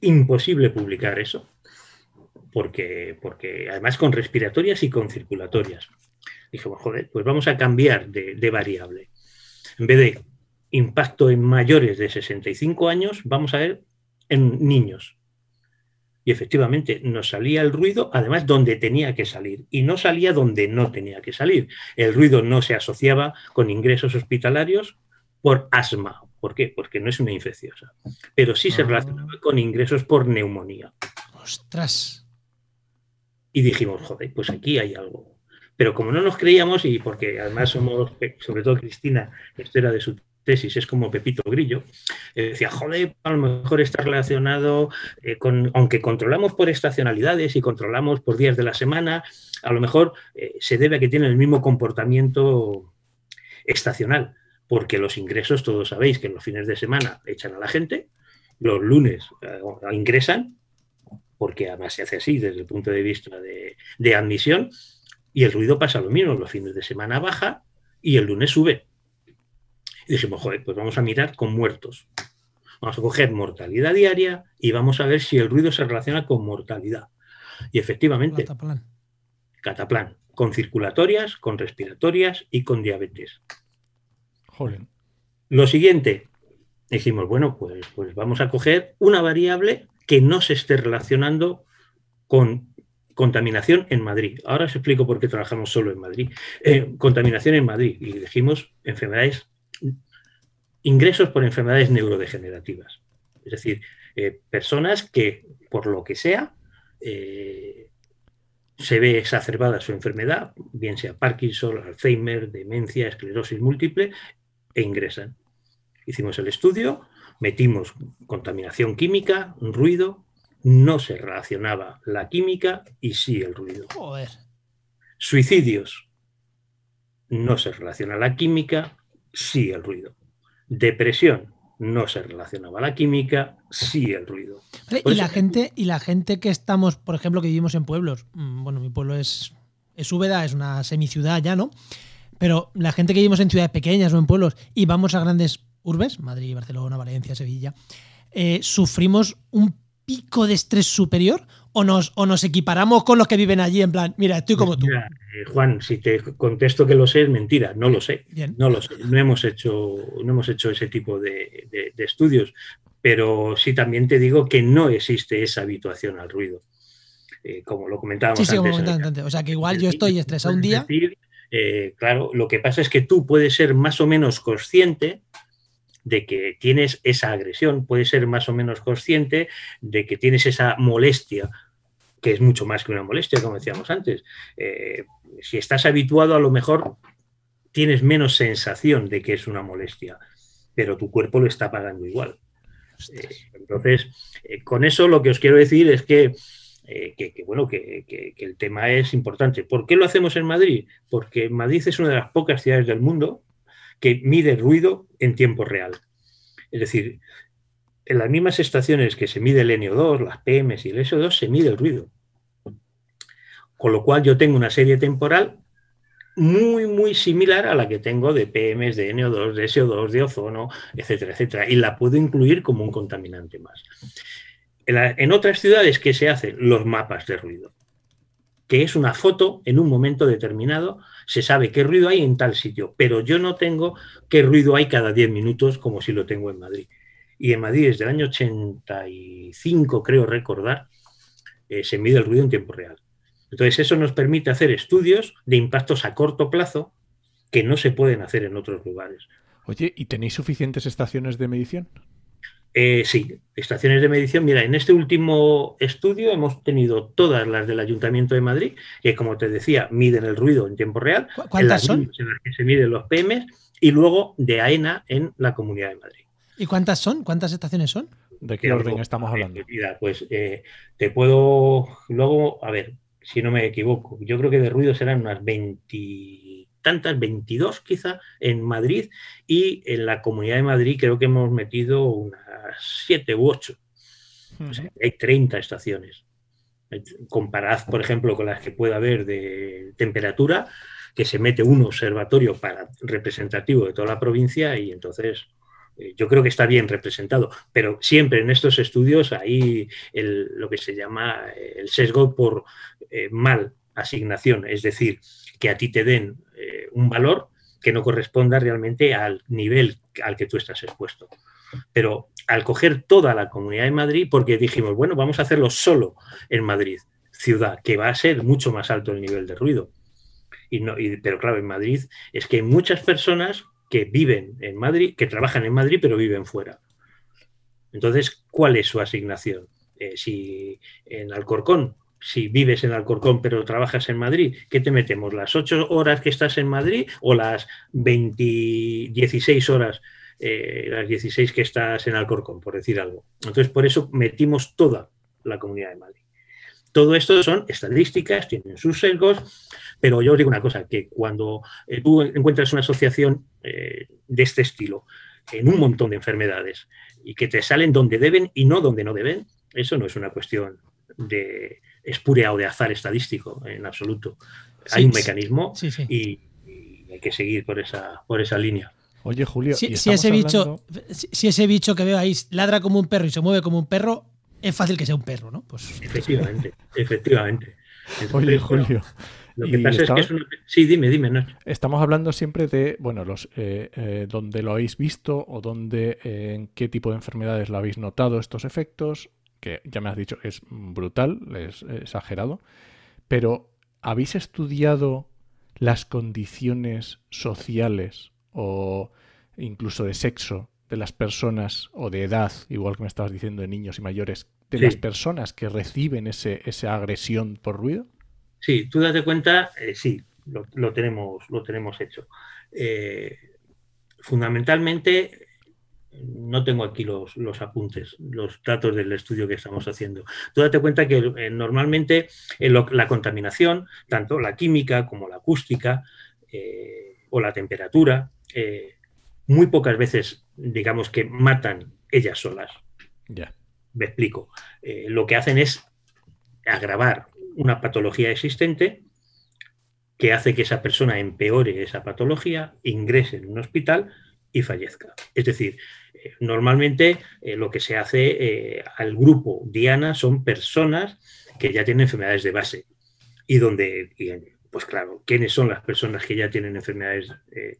imposible publicar eso, porque, porque además con respiratorias y con circulatorias. Dijimos, joder, pues vamos a cambiar de variable. En vez de impacto en mayores de 65 años, vamos a ver en niños. Y efectivamente nos salía el ruido, además donde tenía que salir, y no salía donde no tenía que salir. El ruido no se asociaba con ingresos hospitalarios por asma. ¿Por qué? Porque no es una infecciosa. Pero sí se ah. relacionaba con ingresos por neumonía. ¡Ostras! Y dijimos, joder, pues aquí hay algo. Pero como no nos creíamos, y porque además somos, sobre todo Cristina, esto era de su tesis es como Pepito Grillo, eh, decía, joder, a lo mejor está relacionado eh, con, aunque controlamos por estacionalidades y controlamos por días de la semana, a lo mejor eh, se debe a que tienen el mismo comportamiento estacional, porque los ingresos, todos sabéis que en los fines de semana echan a la gente, los lunes ingresan, porque además se hace así desde el punto de vista de, de admisión, y el ruido pasa lo mismo, los fines de semana baja y el lunes sube y dijimos, joder, pues vamos a mirar con muertos. Vamos a coger mortalidad diaria y vamos a ver si el ruido se relaciona con mortalidad. Y efectivamente, cataplan, cataplan con circulatorias, con respiratorias y con diabetes. Joder. Lo siguiente, dijimos, bueno, pues, pues vamos a coger una variable que no se esté relacionando con contaminación en Madrid. Ahora os explico por qué trabajamos solo en Madrid. Eh, contaminación en Madrid. Y dijimos enfermedades ingresos por enfermedades neurodegenerativas. Es decir, eh, personas que, por lo que sea, eh, se ve exacerbada su enfermedad, bien sea Parkinson, Alzheimer, demencia, esclerosis múltiple, e ingresan. Hicimos el estudio, metimos contaminación química, ruido, no se relacionaba la química y sí el ruido. Joder. Suicidios, no se relaciona la química, sí el ruido. Depresión, no se relacionaba la química, sí el ruido. Vale, y la eso- gente, y la gente que estamos, por ejemplo, que vivimos en pueblos, mm, bueno, mi pueblo es, es Úbeda, es una semiciudad ya, ¿no? Pero la gente que vivimos en ciudades pequeñas o en pueblos y vamos a grandes urbes, Madrid, Barcelona, Valencia, Sevilla, eh, ¿sufrimos un pico de estrés superior o nos, o nos equiparamos con los que viven allí en plan, mira, estoy como tú? Mira, eh, Juan, si te contesto que lo sé, es mentira, no lo sé. Bien. No lo sé, no hemos hecho, no hemos hecho ese tipo de, de- de estudios, pero sí también te digo que no existe esa habituación al ruido. Eh, como lo comentábamos Sí, sí, como antes. O sea, que igual yo estoy estresado un día. decir, eh, claro, lo que pasa es que tú puedes ser más o menos consciente de que tienes esa agresión, puedes ser más o menos consciente de que tienes esa molestia, que es mucho más que una molestia, como decíamos antes. Eh, si estás habituado, a lo mejor tienes menos sensación de que es una molestia, pero tu cuerpo lo está pagando igual. Eh, entonces, eh, con eso lo que os quiero decir es que, eh, que, que, bueno, que, que- que el tema es importante. ¿Por qué lo hacemos en Madrid? Porque Madrid es una de las pocas ciudades del mundo que mide ruido en tiempo real. Es decir, en las mismas estaciones que se mide el NO2, las PMs y el SO2, se mide el ruido. Con lo cual yo tengo una serie temporal muy, muy similar a la que tengo de PMs, de NO2, de SO2, de ozono, etcétera, etcétera. Y la puedo incluir como un contaminante más. En, en otras ciudades, ¿qué se hacen? Los mapas de ruido. Que es una foto en un momento determinado, se sabe qué ruido hay en tal sitio, pero yo no tengo qué ruido hay cada 10 minutos como si lo tengo en Madrid. Y en Madrid, desde el año 85, creo recordar, eh, se mide el ruido en tiempo real. Entonces, eso nos permite hacer estudios de impactos a corto plazo que no se pueden hacer en otros lugares. Oye, ¿y tenéis suficientes estaciones de medición? Eh, sí, estaciones de medición. Mira, en este último estudio hemos tenido todas las del Ayuntamiento de Madrid, que como te decía, miden el ruido en tiempo real. ¿Cu- en ¿Cuántas las son? en las que se miden los PMs y luego de AENA en la Comunidad de Madrid. ¿Y cuántas son? ¿Cuántas estaciones son? ¿De qué orden estamos eh, hablando? mira, pues eh, te puedo luego, a ver, si no me equivoco, yo creo que de ruido serán unas veintitantas, 22 quizá en Madrid y en la Comunidad de Madrid creo que hemos metido unas siete u ocho. O sea, hay 30 estaciones. Comparad, por ejemplo, con las que pueda haber de temperatura, que se mete un observatorio para representativo de toda la provincia y entonces eh, yo creo que está bien representado. Pero siempre en estos estudios hay el- lo que se llama el sesgo por eh, mal asignación, es decir, que a ti te den eh, un valor que no corresponda realmente al nivel al que tú estás expuesto. Pero al coger toda la Comunidad de Madrid, porque dijimos, bueno, vamos a hacerlo solo en Madrid, ciudad, que va a ser mucho más alto el nivel de ruido. Y no, pero claro, en Madrid es que hay muchas personas que viven en Madrid, que trabajan en Madrid, pero viven fuera. Entonces, ¿cuál es su asignación? Eh, si en Alcorcón, si vives en Alcorcón pero trabajas en Madrid, ¿qué te metemos? ¿Las ocho horas que estás en Madrid o las 20, 16 horas, eh, las 16 que estás en Alcorcón, por decir algo? Entonces, por eso metimos toda la Comunidad de Madrid. Todo esto son estadísticas, tienen sus sesgos, pero yo os digo una cosa, que cuando eh, tú encuentras una asociación eh, de este estilo en un montón de enfermedades y que te salen donde deben y no donde no deben, eso no es una cuestión de espuria o de azar estadístico en absoluto. Hay un sí. mecanismo Sí, sí. y, y hay que seguir por esa, por esa línea. Oye, Julio, Si, ese bicho, si, si ese bicho que veo ahí ladra como un perro y se mueve como un perro, es fácil que sea un perro, ¿no? Pues Efectivamente, efectivamente. Entonces, Oye, bueno, Julio, Lo que pasa es que es una... Sí, dime, dime. No. estamos hablando siempre de, bueno, los eh, eh, donde lo habéis visto o donde, eh, en qué tipo de enfermedades lo habéis notado estos efectos, que ya me has dicho es brutal, es exagerado, pero ¿habéis estudiado las condiciones sociales o incluso de sexo de las personas o de edad, igual que me estabas diciendo de niños y mayores, de Sí. las personas que reciben ese, esa agresión por ruido? Sí, tú date cuenta, eh, sí, lo, lo tenemos, lo tenemos hecho. Eh, fundamentalmente, no tengo aquí los, apuntes, los datos del estudio que estamos haciendo. Tú date cuenta que eh, normalmente eh, la contaminación, tanto la química como la acústica o la temperatura, muy pocas veces, digamos que matan ellas solas. Ya. Me explico. lo que hacen es agravar una patología existente que hace que esa persona empeore esa patología, ingrese en un hospital y fallezca. Es decir, eh, normalmente eh, lo que se hace eh, al grupo Diana son personas que ya tienen enfermedades de base y donde, pues claro, ¿quiénes son las personas que ya tienen enfermedades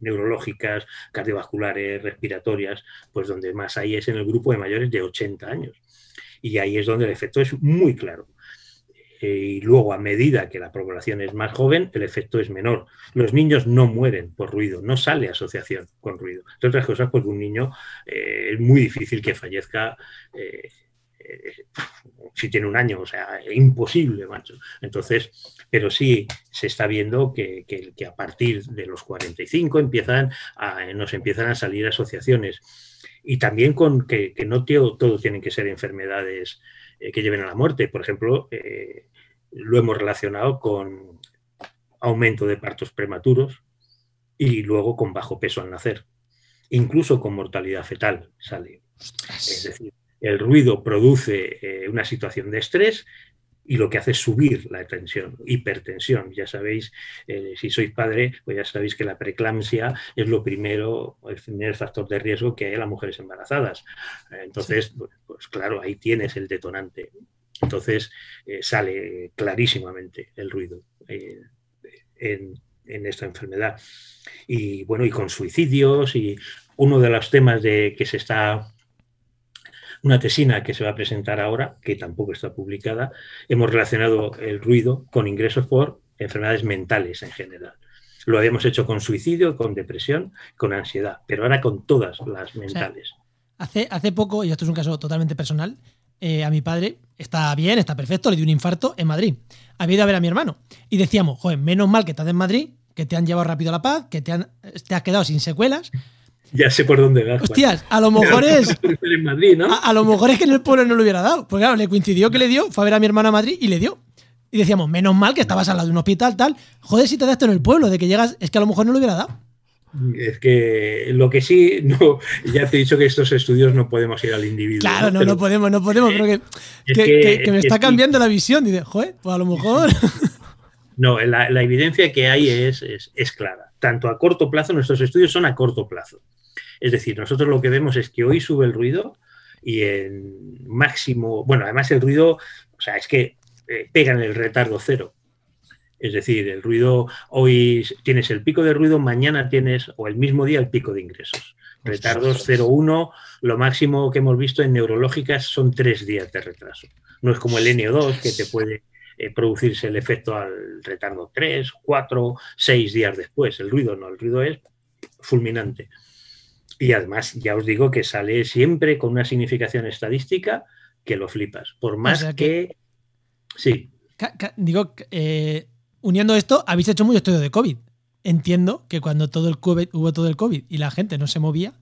neurológicas, cardiovasculares, respiratorias? Pues donde más hay es en el grupo de mayores de 80 años. Y ahí es donde el efecto es muy claro. Eh, y luego a medida que la población es más joven, el efecto es menor. Los niños no mueren por ruido, no sale asociación con ruido. Entre otras cosas, porque un niño eh, es muy difícil que fallezca eh, si tiene un año, o sea, imposible, macho. Entonces, pero sí se está viendo que, a partir de los 45 empiezan nos empiezan a salir asociaciones. Y también con que, no todo, todo, tienen que ser enfermedades que lleven a la muerte. Por ejemplo, lo hemos relacionado con aumento de partos prematuros y luego con bajo peso al nacer, incluso con mortalidad fetal sale. Es decir, el ruido produce eh, una situación de estrés y lo que hace es subir la tensión, hipertensión. Ya sabéis, eh, si sois padre, pues ya sabéis que la preeclampsia es lo primero, el primer factor de riesgo que hay en las mujeres embarazadas. Entonces, pues claro, ahí tienes el detonante. Entonces eh, sale clarísimamente el ruido eh, en, esta enfermedad. Y bueno, y con suicidios, y uno de los temas de que se está una tesina que se va a presentar ahora, que tampoco está publicada, hemos relacionado el ruido con ingresos por enfermedades mentales en general. Lo habíamos hecho con suicidio, con depresión, con ansiedad, pero ahora con todas las mentales. hace, hace poco, y esto es un caso totalmente personal, eh, a mi padre, está bien, está perfecto, le dio un infarto en Madrid. Había ido a ver a mi hermano. Y decíamos, joder, menos mal que estás en Madrid, que te han llevado rápido a la paz, que te, han, te has quedado sin secuelas. Ya sé por dónde vas. Hostias, a lo mejor es. a, lo mejor es que en el pueblo no lo hubiera dado. Porque claro, le coincidió que le dio, fue a ver a mi hermano a Madrid y le dio. Y decíamos, menos mal que estabas al lado de un hospital, tal. Joder, si te das esto en el pueblo, de que llegas, es que a lo mejor no lo hubiera dado. Es que lo que sí, no, ya te he dicho que estos estudios no podemos ir al individuo. Claro, no, no, podemos, no podemos, pero que, me está cambiando la visión. Dice, joder, pues a lo mejor. No, la, evidencia que hay es, es, clara. Tanto a corto plazo, nuestros estudios son a corto plazo. Es decir, nosotros lo que vemos es que hoy sube el ruido y en máximo, bueno, además el ruido, o sea, es que eh, pegan el retardo cero. Es decir, el ruido, hoy tienes el pico de ruido, mañana tienes, o el mismo día, el pico de ingresos. Retardos 0,1, lo máximo que hemos visto en neurológicas son tres días de retraso. No es como el NO2 que te puede eh, producirse el efecto al retardo 3, 4, 6 días después. El ruido no, el ruido es fulminante. Y además, ya os digo que sale siempre con una significación estadística que lo flipas. Por más que... Sí. Digo, eh, uniendo esto, habéis hecho mucho estudio de COVID. Entiendo que cuando todo el COVID, hubo todo el COVID y la gente no se movía,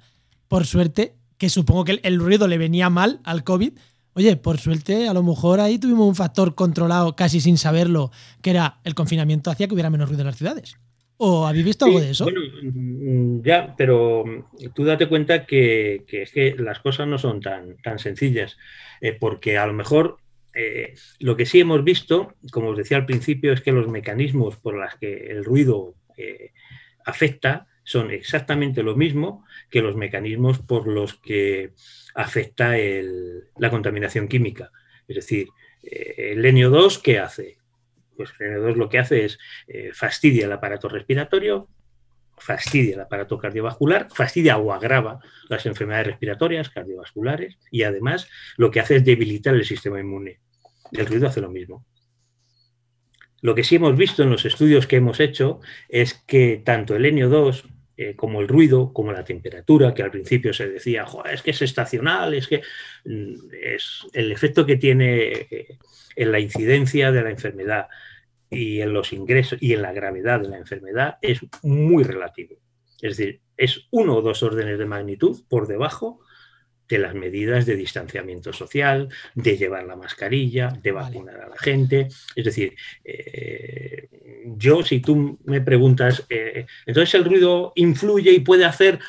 por suerte, que supongo que el, ruido le venía mal al COVID, Oye, por suerte, a lo mejor ahí tuvimos un factor controlado casi sin saberlo, que era el confinamiento hacía que hubiera menos ruido en las ciudades. ¿O habéis visto algo de eso? Bueno, mm, ya, pero tú date cuenta que, es que las cosas no son tan, tan sencillas, eh, porque a lo mejor eh, lo que sí hemos visto, como os decía al principio, es que los mecanismos por los que el ruido eh, afecta son exactamente lo mismo que los mecanismos por los que afecta la contaminación química. Es decir, eh, el NO2, ¿qué hace? Pues el NO2 lo que hace es fastidia el aparato respiratorio, fastidia el aparato cardiovascular, fastidia o agrava las enfermedades respiratorias, cardiovasculares, y además lo que hace es debilitar el sistema inmune. El ruido hace lo mismo. Lo que sí hemos visto en los estudios que hemos hecho es que tanto el NO2 eh, como el ruido, como la temperatura, que al principio se decía, es que es estacional, es que mm, es el efecto que tiene eh, en la incidencia de la enfermedad y en los ingresos y en la gravedad de la enfermedad es muy relativo. Es decir, es uno o dos órdenes de magnitud por debajo de las medidas de distanciamiento social, de llevar la mascarilla, de vacunar a la gente. Es decir, eh, yo si tú me preguntas, eh, entonces el ruido influye y puede hacer...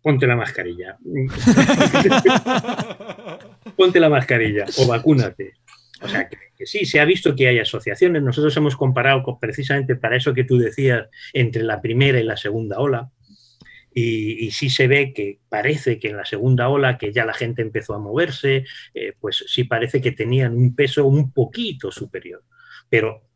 Ponte la mascarilla. Ponte la mascarilla o vacúnate. O sea, que, sí, se ha visto que hay asociaciones. Nosotros hemos comparado precisamente para eso que tú decías entre la primera y la segunda ola. Y, sí se ve que parece que en la segunda ola, que ya la gente empezó a moverse, eh, pues sí parece que tenían un peso un poquito superior. Pero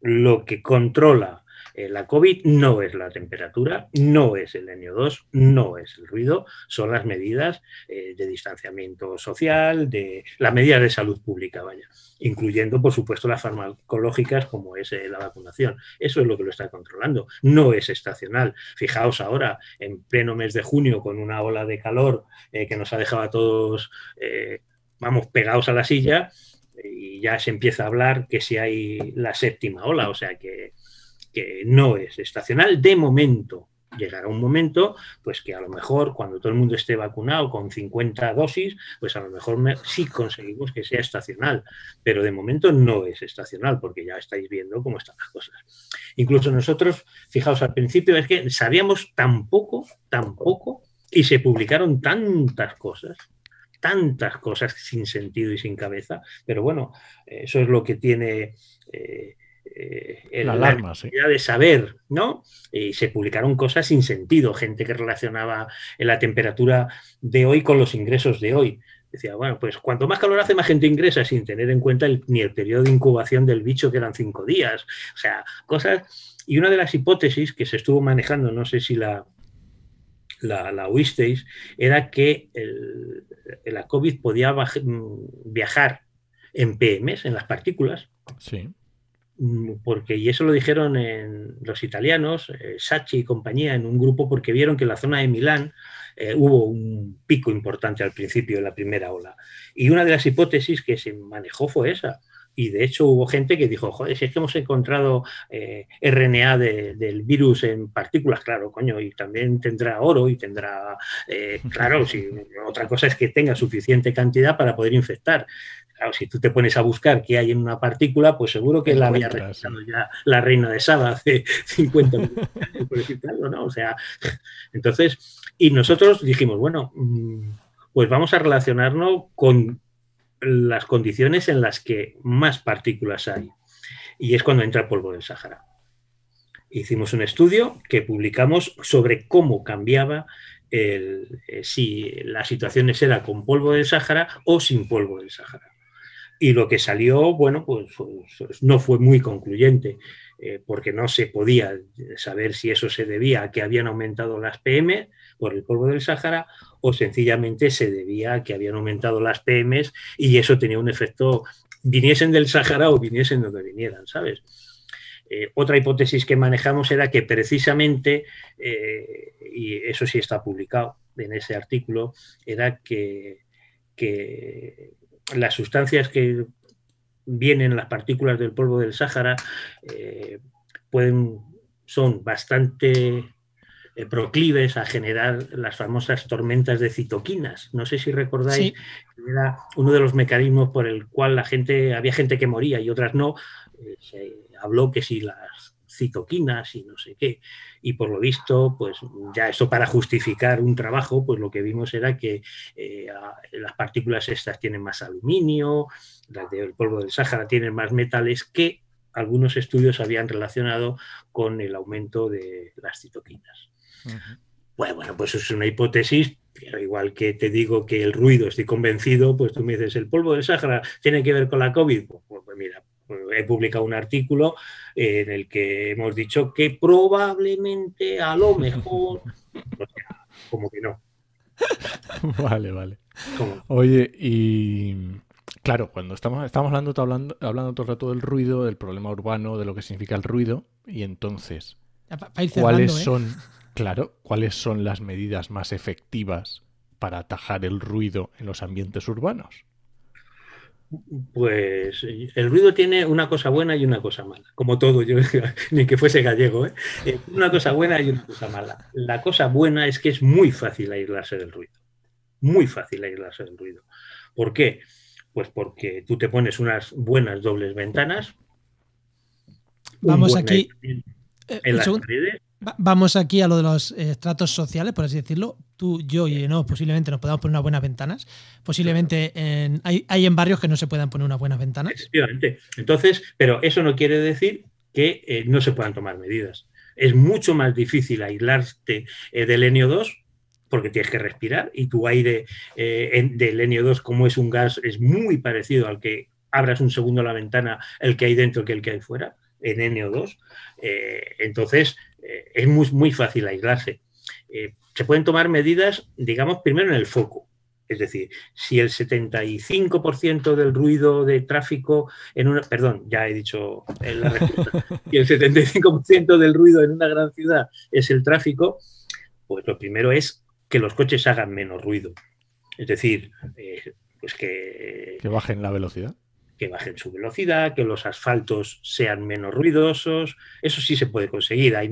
lo que controla eh, la COVID no es la temperatura, no es el NO2, no es el ruido, son las medidas eh, de distanciamiento social, de las medidas de salud pública, vaya, incluyendo, por supuesto, las farmacológicas como es eh, la vacunación. Eso es lo que lo está controlando. No es estacional. Fijaos ahora, en pleno mes de junio, con una ola de calor que nos ha dejado a todos, vamos, pegados a la silla, y ya se empieza a hablar que si hay la séptima ola, o sea que que no es estacional de momento. Llegará un momento, pues que a lo mejor cuando todo el mundo esté vacunado con 50 dosis, pues a lo mejor sí conseguimos que sea estacional, pero de momento no es estacional porque ya estáis viendo cómo están las cosas. Incluso nosotros, fijaos al principio, es que sabíamos tan poco, tan poco, y se publicaron tantas cosas, tantas cosas sin sentido y sin cabeza, pero bueno, eso es lo que tiene... Eh, eh, la alarma, de saber, ¿no? Y se publicaron cosas sin sentido, gente que relacionaba la temperatura de hoy con los ingresos de hoy. Decía, bueno, pues cuanto más calor hace, más gente ingresa, sin tener en cuenta ni el periodo de incubación del bicho, que eran cinco días. O sea, cosas. Y una de las hipótesis que se estuvo manejando, no sé si la, la, la oísteis, era que el, la COVID podía viajar en PMs, en las partículas. Sí. Mm, porque, y eso lo dijeron en los italianos, eh, Sachi y compañía, en un grupo, porque vieron que en la zona de Milán eh, hubo un pico importante al principio de la primera ola. Y una de las hipótesis que se manejó fue esa. Y de hecho hubo gente que dijo, joder, si es que hemos encontrado eh, RNA del virus en partículas, claro, coño, y también tendrá oro y tendrá, claro, si, otra cosa es que tenga suficiente cantidad para poder infectar. Claro, si tú te pones a buscar qué hay en una partícula, pues seguro que la había registrado ya la reina de Saba hace 50 años, por decirte algo, ¿no? O sea, entonces, y nosotros dijimos, bueno, mm, pues vamos a relacionarnos con las condiciones en las que más partículas hay. Y es cuando entra el polvo del Sáhara. Hicimos un estudio que publicamos sobre cómo cambiaba el, eh, si las situaciones era con polvo del Sáhara o sin polvo del Sáhara. Y lo que salió, bueno, pues, pues no fue muy concluyente, eh, porque no se podía saber si eso se debía a que habían aumentado las PM por el polvo del Sáhara o sencillamente se debía a que habían aumentado las PMs y eso tenía un efecto, viniesen del Sáhara o viniesen donde vinieran, ¿sabes? Eh, otra hipótesis que manejamos era que precisamente, eh, y eso sí está publicado en ese artículo, era que, que las sustancias que vienen, las partículas del polvo del Sáhara, eh, pueden, son bastante eh, proclives a generar las famosas tormentas de citoquinas. No sé si recordáis, era uno de los mecanismos por el cual la gente, había gente que moría y otras no. Eh, se habló que si las citoquinas y no sé qué. Y por lo visto, pues ya eso para justificar un trabajo, pues lo que vimos era que eh, las partículas estas tienen más aluminio, las del polvo del Sáhara tienen más metales que algunos estudios habían relacionado con el aumento de las citoquinas. Bueno, pues es una hipótesis, pero igual que te digo que el ruido, estoy convencido, pues tú me dices, ¿el polvo del Sáhara tiene que ver con la COVID? Pues, pues mira, he publicado un artículo en el que hemos dicho que probablemente, a lo mejor, como que no. Vale, vale. Oye, y claro, cuando estamos, estamos hablando, hablando, hablando todo el rato del ruido, del problema urbano, de lo que significa el ruido, y entonces, ¿cuáles ¿eh? son, claro, cuáles son las medidas más efectivas para atajar el ruido en los ambientes urbanos? Pues el ruido tiene una cosa buena y una cosa mala, como todo, yo ni que fuese gallego, ¿eh? una cosa buena y una cosa mala. La cosa buena es que es muy fácil aislarse del ruido, muy fácil aislarse del ruido. ¿Por qué? Pues porque tú te pones unas buenas dobles ventanas. Vamos aquí. Eh, en las paredes. Vamos aquí a lo de los estratos sociales, por así decirlo. Tú, yo y no, posiblemente nos podamos poner unas buenas ventanas. Posiblemente hay, en barrios que no se puedan poner unas buenas ventanas. Efectivamente. Entonces, pero eso no quiere decir que eh, no se puedan tomar medidas. Es mucho más difícil aislarte eh, del NO2 porque tienes que respirar y tu aire eh, del NO2, como es un gas, es muy parecido al que abras un segundo la ventana, el que hay dentro que el que hay fuera, en NO2. entonces, es muy, muy fácil aislarse. se pueden tomar medidas, digamos, primero en el foco. Es decir, si el 75% del ruido de tráfico en una, perdón, ya he dicho en la respuesta, y el 75% del ruido en una gran ciudad es el tráfico, pues lo primero es que los coches hagan menos ruido. Es decir, eh, pues que... Que bajen la velocidad que bajen su velocidad, que los asfaltos sean menos ruidosos. Eso sí se puede conseguir. Hay,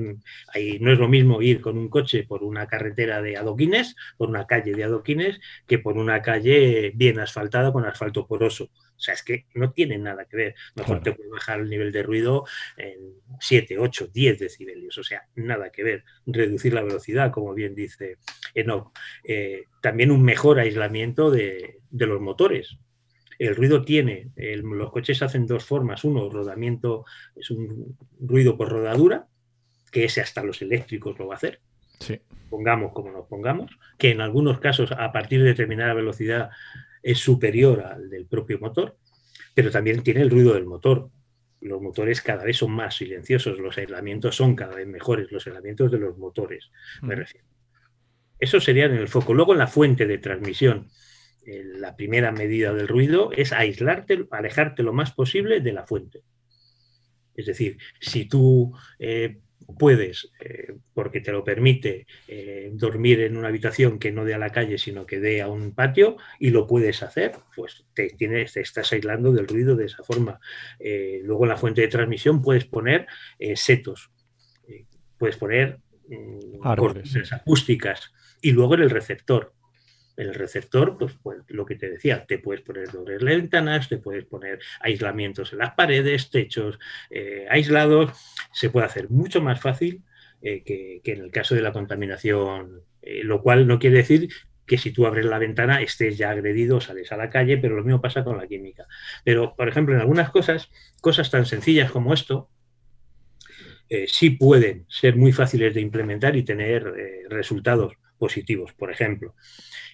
no es lo mismo ir con un coche por una carretera de adoquines, por una calle de adoquines, que por una calle bien asfaltada con asfalto poroso. O sea, es que no tiene nada que ver. Mejor te puede bajar el nivel de ruido en 7, 8, 10 decibelios. O sea, nada que ver. Reducir la velocidad, como bien dice Enoch. Eh, también un mejor aislamiento de los motores el ruido tiene, los coches hacen dos formas. Uno, rodamiento, es un ruido por rodadura, que ese hasta los eléctricos lo va a hacer. Pongamos como nos pongamos, que en algunos casos a partir de determinada velocidad es superior al del propio motor, pero también tiene el ruido del motor. Los motores cada vez son más silenciosos, los aislamientos son cada vez mejores, los aislamientos de los motores, me mm. refiero. Eso sería en el foco. Luego en la fuente de transmisión la primera medida del ruido es aislarte, alejarte lo más posible de la fuente. Es decir, si tú eh, puedes, eh, porque te lo permite, eh, dormir en una habitación que no dé a la calle, sino que dé a un patio, y lo puedes hacer, pues te, tienes, te estás aislando del ruido de esa forma. luego en la fuente de transmisión puedes poner setos, puedes poner mm, acústicas, y luego en el receptor el receptor, pues, pues, lo que te decía, te puedes poner dobles ventanas, te puedes poner aislamientos en las paredes, techos eh, aislados, se puede hacer mucho más fácil eh, que, en el caso de la contaminación, eh, lo cual no quiere decir que si tú abres la ventana estés ya agredido, sales a la calle, pero lo mismo pasa con la química. Pero, por ejemplo, en algunas cosas, cosas tan sencillas como esto, sí pueden ser muy fáciles de implementar y tener resultados positivos. Por ejemplo,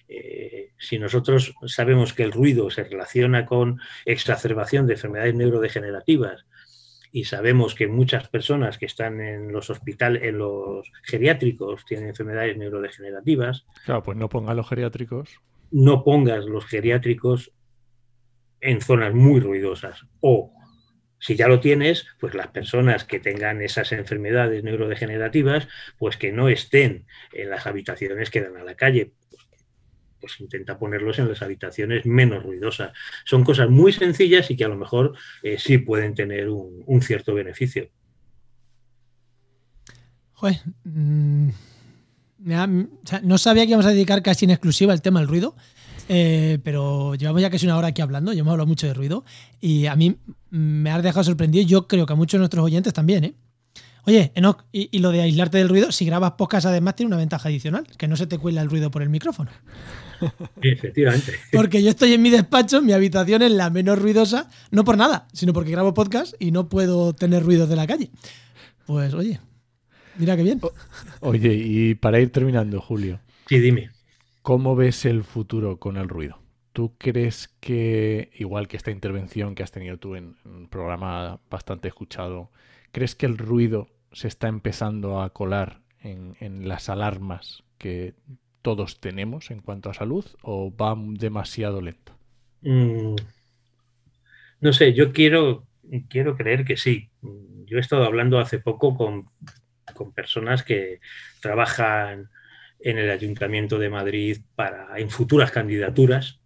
eh, si nosotros sabemos que el ruido se relaciona con exacerbación de enfermedades neurodegenerativas y sabemos que muchas personas que están en los hospitales, en los geriátricos, tienen enfermedades neurodegenerativas. Claro, pues no pongas los geriátricos. No pongas los geriátricos en zonas muy ruidosas. O si ya lo tienes, pues las personas que tengan esas enfermedades neurodegenerativas, pues que no estén en las habitaciones que dan a la calle, pues intenta ponerlos en las habitaciones menos ruidosas. Son cosas muy sencillas y que a lo mejor eh, sí pueden tener un, cierto beneficio. Joder, mm, no sabía que íbamos a dedicar casi en exclusiva al tema del ruido, eh, pero llevamos ya casi una hora aquí hablando, yo hemos hablado mucho de ruido y a mí me ha dejado sorprendido, yo creo que a muchos de nuestros oyentes también, ¿eh? Oye, Enoch, y, lo de aislarte del ruido, si grabas podcast además tiene una ventaja adicional, que no se te cuela el ruido por el micrófono. efectivamente. Porque yo estoy en mi despacho, mi habitación es la menos ruidosa, no por nada, sino porque grabo podcast y no puedo tener ruidos de la calle. Pues oye, mira qué bien. Oye, y para ir terminando, Julio. Sí, dime. ¿Cómo ves el futuro con el ruido? ¿Tú crees que, igual que esta intervención que has tenido tú en un programa bastante escuchado, ¿crees que el ruido se está empezando a colar en, las alarmas que todos tenemos en cuanto a salud o va demasiado lento? Mm, no sé, yo quiero, quiero creer que sí. Yo he estado hablando hace poco con, personas que trabajan en el Ayuntamiento de Madrid para, en futuras candidaturas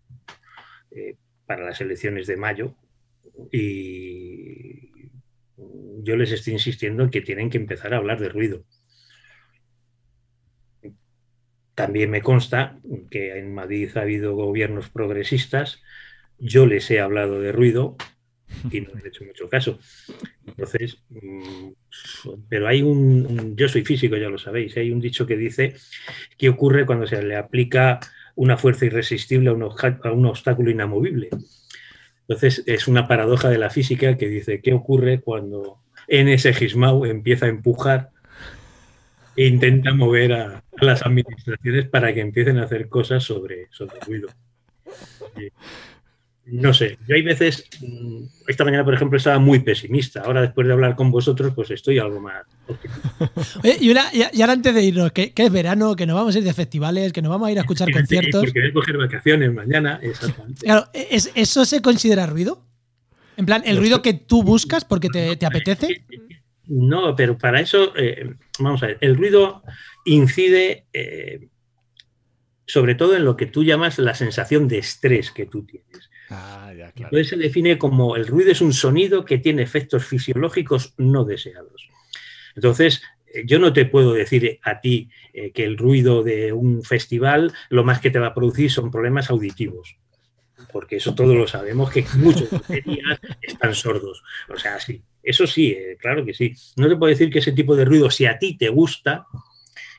eh, para las elecciones de mayo. Y yo les estoy insistiendo en que tienen que empezar a hablar de ruido. También me consta que en Madrid ha habido gobiernos progresistas. Yo les he hablado de ruido y no he hecho mucho caso. Entonces, mm, pero hay un, yo soy físico, ya lo sabéis, hay un dicho que dice qué ocurre cuando se le aplica una fuerza irresistible a un, obstáculo inamovible. Entonces, es una paradoja de la física que dice qué ocurre cuando en ese Gismau empieza a empujar e intenta mover a, las administraciones para que empiecen a hacer cosas sobre, sobre ruido. No sé, yo hay veces, mm, esta mañana por ejemplo estaba muy pesimista, ahora después de hablar con vosotros pues estoy algo más Oye, y, ahora antes de irnos, que, es verano, que nos vamos a ir de festivales, que nos vamos a ir a escuchar conciertos. Porque voy a coger vacaciones mañana, exactamente. Claro, ¿eso se considera ruido? En plan, el ruido que tú buscas porque te, apetece. No, pero para eso, eh, vamos a ver, el ruido incide eh, sobre todo en lo que tú llamas la sensación de estrés que tú tienes. Ah. Entonces se define como el ruido es un sonido que tiene efectos fisiológicos no deseados. Entonces, eh, yo no te puedo decir a ti que el ruido de un festival lo más que te va a producir son problemas auditivos porque eso todos lo sabemos, que muchos baterías están sordos. O sea, sí, eso sí, eh, claro que sí. No te puedo decir que ese tipo de ruido, si a ti te gusta,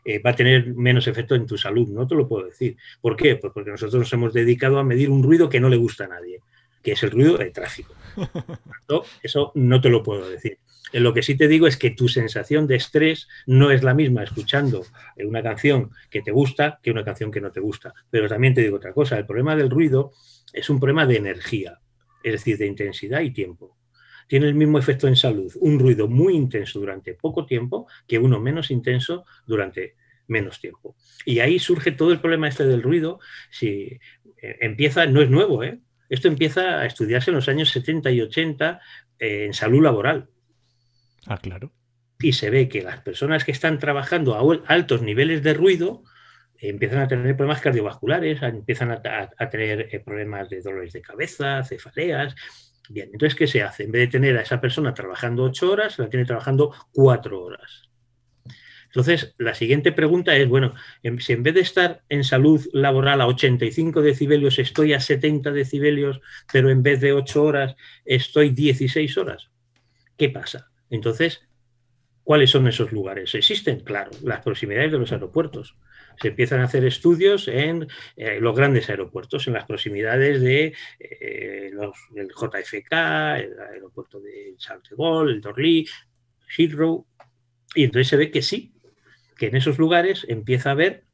eh, va a tener menos efecto en tu salud, no te lo puedo decir. ¿Por qué? Pues porque nosotros nos hemos dedicado a medir un ruido que no le gusta a nadie, que es el ruido de tráfico. Eso no te lo puedo decir. Lo que sí te digo es que tu sensación de estrés no es la misma escuchando una canción que te gusta que una canción que no te gusta. Pero también te digo otra cosa, el problema del ruido es un problema de energía, es decir, de intensidad y tiempo. Tiene el mismo efecto en salud, un ruido muy intenso durante poco tiempo que uno menos intenso durante menos tiempo. Y ahí surge todo el problema este del ruido. Si eh, empieza, no es nuevo, ¿eh? esto empieza a estudiarse en los años 70 y 80 eh, en salud laboral. Ah, claro. Y se ve que las personas que están trabajando a altos niveles de ruido empiezan a tener problemas cardiovasculares, empiezan a, tener eh, problemas de dolores de cabeza, cefaleas. Bien, entonces, ¿qué se hace? En vez de tener a esa persona trabajando ocho horas, la tiene trabajando cuatro horas. Entonces, la siguiente pregunta es, bueno, si en vez de estar en salud laboral a 85 decibelios, estoy a 70 decibelios, pero en vez de ocho horas estoy 16 horas, ¿qué pasa? Entonces, ¿cuáles son esos lugares? ¿Existen? Claro, las proximidades de los aeropuertos se empiezan a hacer estudios en eh, los grandes aeropuertos, en las proximidades de eh, del JFK, el aeropuerto de Charles de el Dorly, Heathrow, y entonces se ve que sí, que en esos lugares empieza a haber,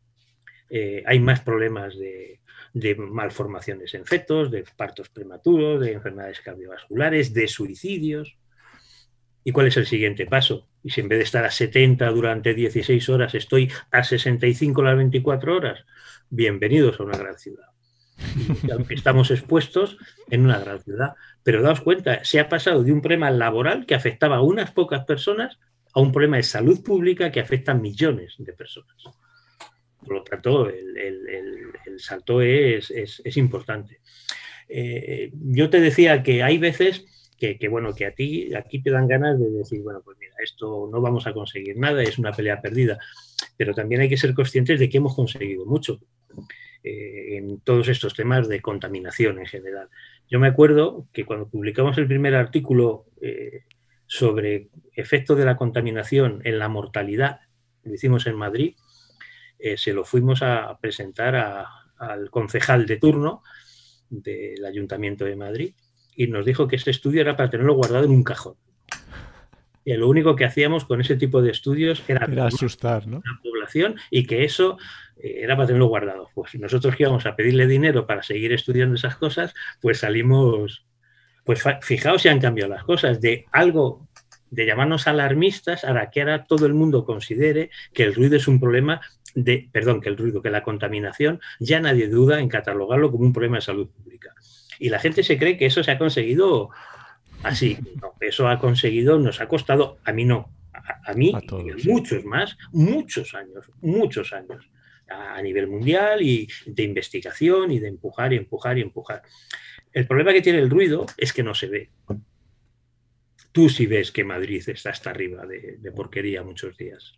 eh, hay más problemas de, de malformaciones en fetos, de partos prematuros, de enfermedades cardiovasculares, de suicidios. ¿Y cuál es el siguiente paso? Y si en vez de estar a 70 durante 16 horas estoy a 65 las 24 horas, bienvenidos a una gran ciudad. estamos expuestos en una gran ciudad. Pero daos cuenta, se ha pasado de un problema laboral que afectaba a unas pocas personas a un problema de salud pública que afecta a millones de personas. Por lo tanto, el, salto es, importante. Eh, yo te decía que hay veces que, bueno, que a ti aquí te dan ganas de decir, bueno, pues mira, esto no vamos a conseguir nada, es una pelea perdida, pero también hay que ser conscientes de que hemos conseguido mucho eh, en todos estos temas de contaminación en general. Yo me acuerdo que cuando publicamos el primer artículo eh, sobre efectos de la contaminación en la mortalidad, lo hicimos en Madrid, eh, se lo fuimos a presentar al concejal de turno del Ayuntamiento de Madrid y nos dijo que este estudio era para tenerlo guardado en un cajón. Y lo único que hacíamos con ese tipo de estudios era, asustar ¿no? la población y que eso eh, era para tenerlo guardado. Pues nosotros que íbamos a pedirle dinero para seguir estudiando esas cosas, pues salimos, pues fijaos si han cambiado las cosas, de algo de llamarnos alarmistas a que ahora todo el mundo considere que el ruido es un problema de, perdón, que el ruido, que la contaminación, ya nadie duda en catalogarlo como un problema de salud pública. Y la gente se cree que eso se ha conseguido así. No, eso ha conseguido, nos ha costado, a mí no, a, mí, muchos más, muchos años, muchos años, a, nivel mundial y de investigación y de empujar y empujar y empujar. El problema que tiene el ruido es que no se ve. Tú sí ves que Madrid está hasta arriba de, de porquería muchos días.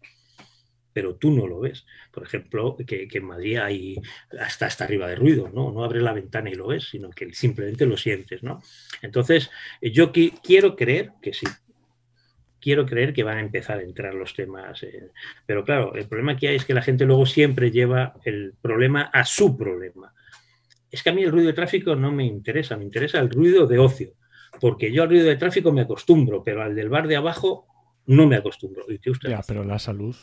Pero tú no lo ves. Por ejemplo, que, en Madrid hay hasta, hasta arriba de ruido, ¿no? No abres la ventana y lo ves, sino que simplemente lo sientes, ¿no? Entonces, yo quiero creer que sí, quiero creer que van a empezar a entrar los temas. pero claro, el problema que hay es que la gente luego siempre lleva el problema a su problema. Es que a mí el ruido de tráfico no me interesa, me interesa el ruido de ocio, porque yo al ruido de tráfico me acostumbro, pero al del bar de abajo no me acostumbro. ¿Y usted ya, pero la salud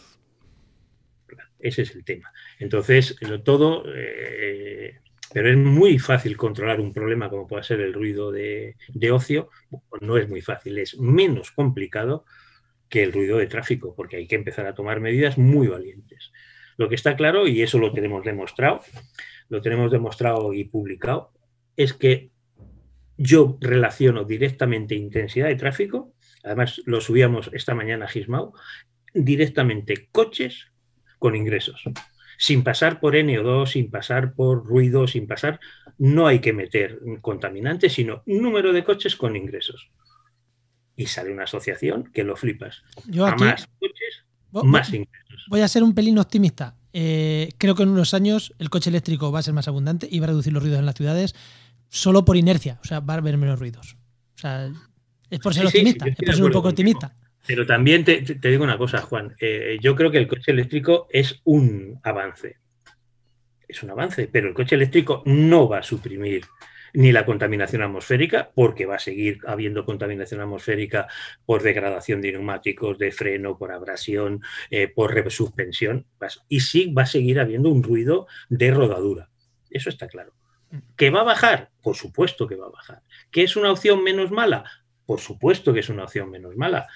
ese es el tema. Entonces, todo, eh, pero es muy fácil controlar un problema como puede ser el ruido de, ocio. No es muy fácil, es menos complicado que el ruido de tráfico, porque hay que empezar a tomar medidas muy valientes. Lo que está claro, y eso lo tenemos demostrado, lo tenemos demostrado y publicado, es que yo relaciono directamente intensidad de tráfico, además lo subíamos esta mañana a Gismao, directamente coches con ingresos. Sin pasar por NO2, sin pasar por ruido, sin pasar, no hay que meter contaminantes, sino número de coches con ingresos. Y sale una asociación que lo flipas. Yo más coches, más ingresos. Voy a ser un pelín optimista. Eh, creo que en unos años el coche eléctrico va a ser más abundante y va a reducir los ruidos en las ciudades solo por inercia. O sea, va a haber menos ruidos. O sea, es por ser optimista, es por ser un poco optimista. Pero también te, digo una cosa, Juan. Eh, yo creo que el coche eléctrico es un avance. Es un avance, pero el coche eléctrico no va a suprimir ni la contaminación atmosférica, porque va a seguir habiendo contaminación atmosférica por degradación de neumáticos, de freno, por abrasión, eh, por resuspensión, y sí va a seguir habiendo un ruido de rodadura. Eso está claro. ¿Que va a bajar? Por supuesto que va a bajar. ¿Que es una opción menos mala? Por supuesto que es una opción menos mala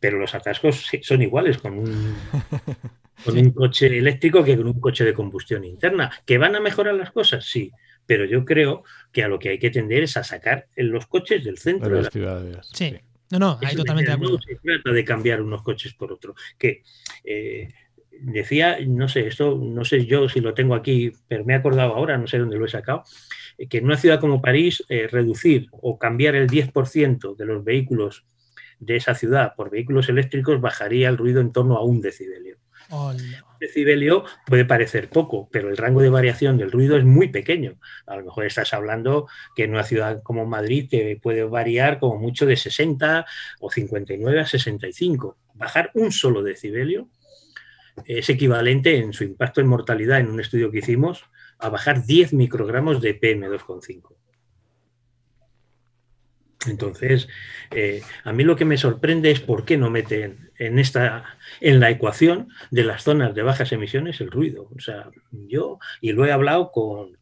pero los atascos son iguales con un, con un coche eléctrico que con un coche de combustión interna. ¿Que van a mejorar las cosas? Sí, pero yo creo que a lo que hay que tender es a sacar los coches del centro de, las ciudades. Sí. No, no, hay totalmente de acuerdo. No se trata de cambiar unos coches por otro. Que eh, decía, no sé, esto no sé yo si lo tengo aquí, pero me he acordado ahora, no sé dónde lo he sacado, que en una ciudad como París, eh, reducir o cambiar el 10% de los vehículos de esa ciudad por vehículos eléctricos bajaría el ruido en torno a un decibelio. Un decibelio puede parecer poco, pero el rango de variación del ruido es muy pequeño. A lo mejor estás hablando que en una ciudad como Madrid te puede variar como mucho de 60 o 59 a 65. Bajar un solo decibelio es equivalente en su impacto en mortalidad en un estudio que hicimos a bajar 10 microgramos de PM2,5. Entonces, eh, a mí lo que me sorprende es por qué no meten en esta, en la ecuación de las zonas de bajas emisiones el ruido. O sea, yo, y lo he hablado con,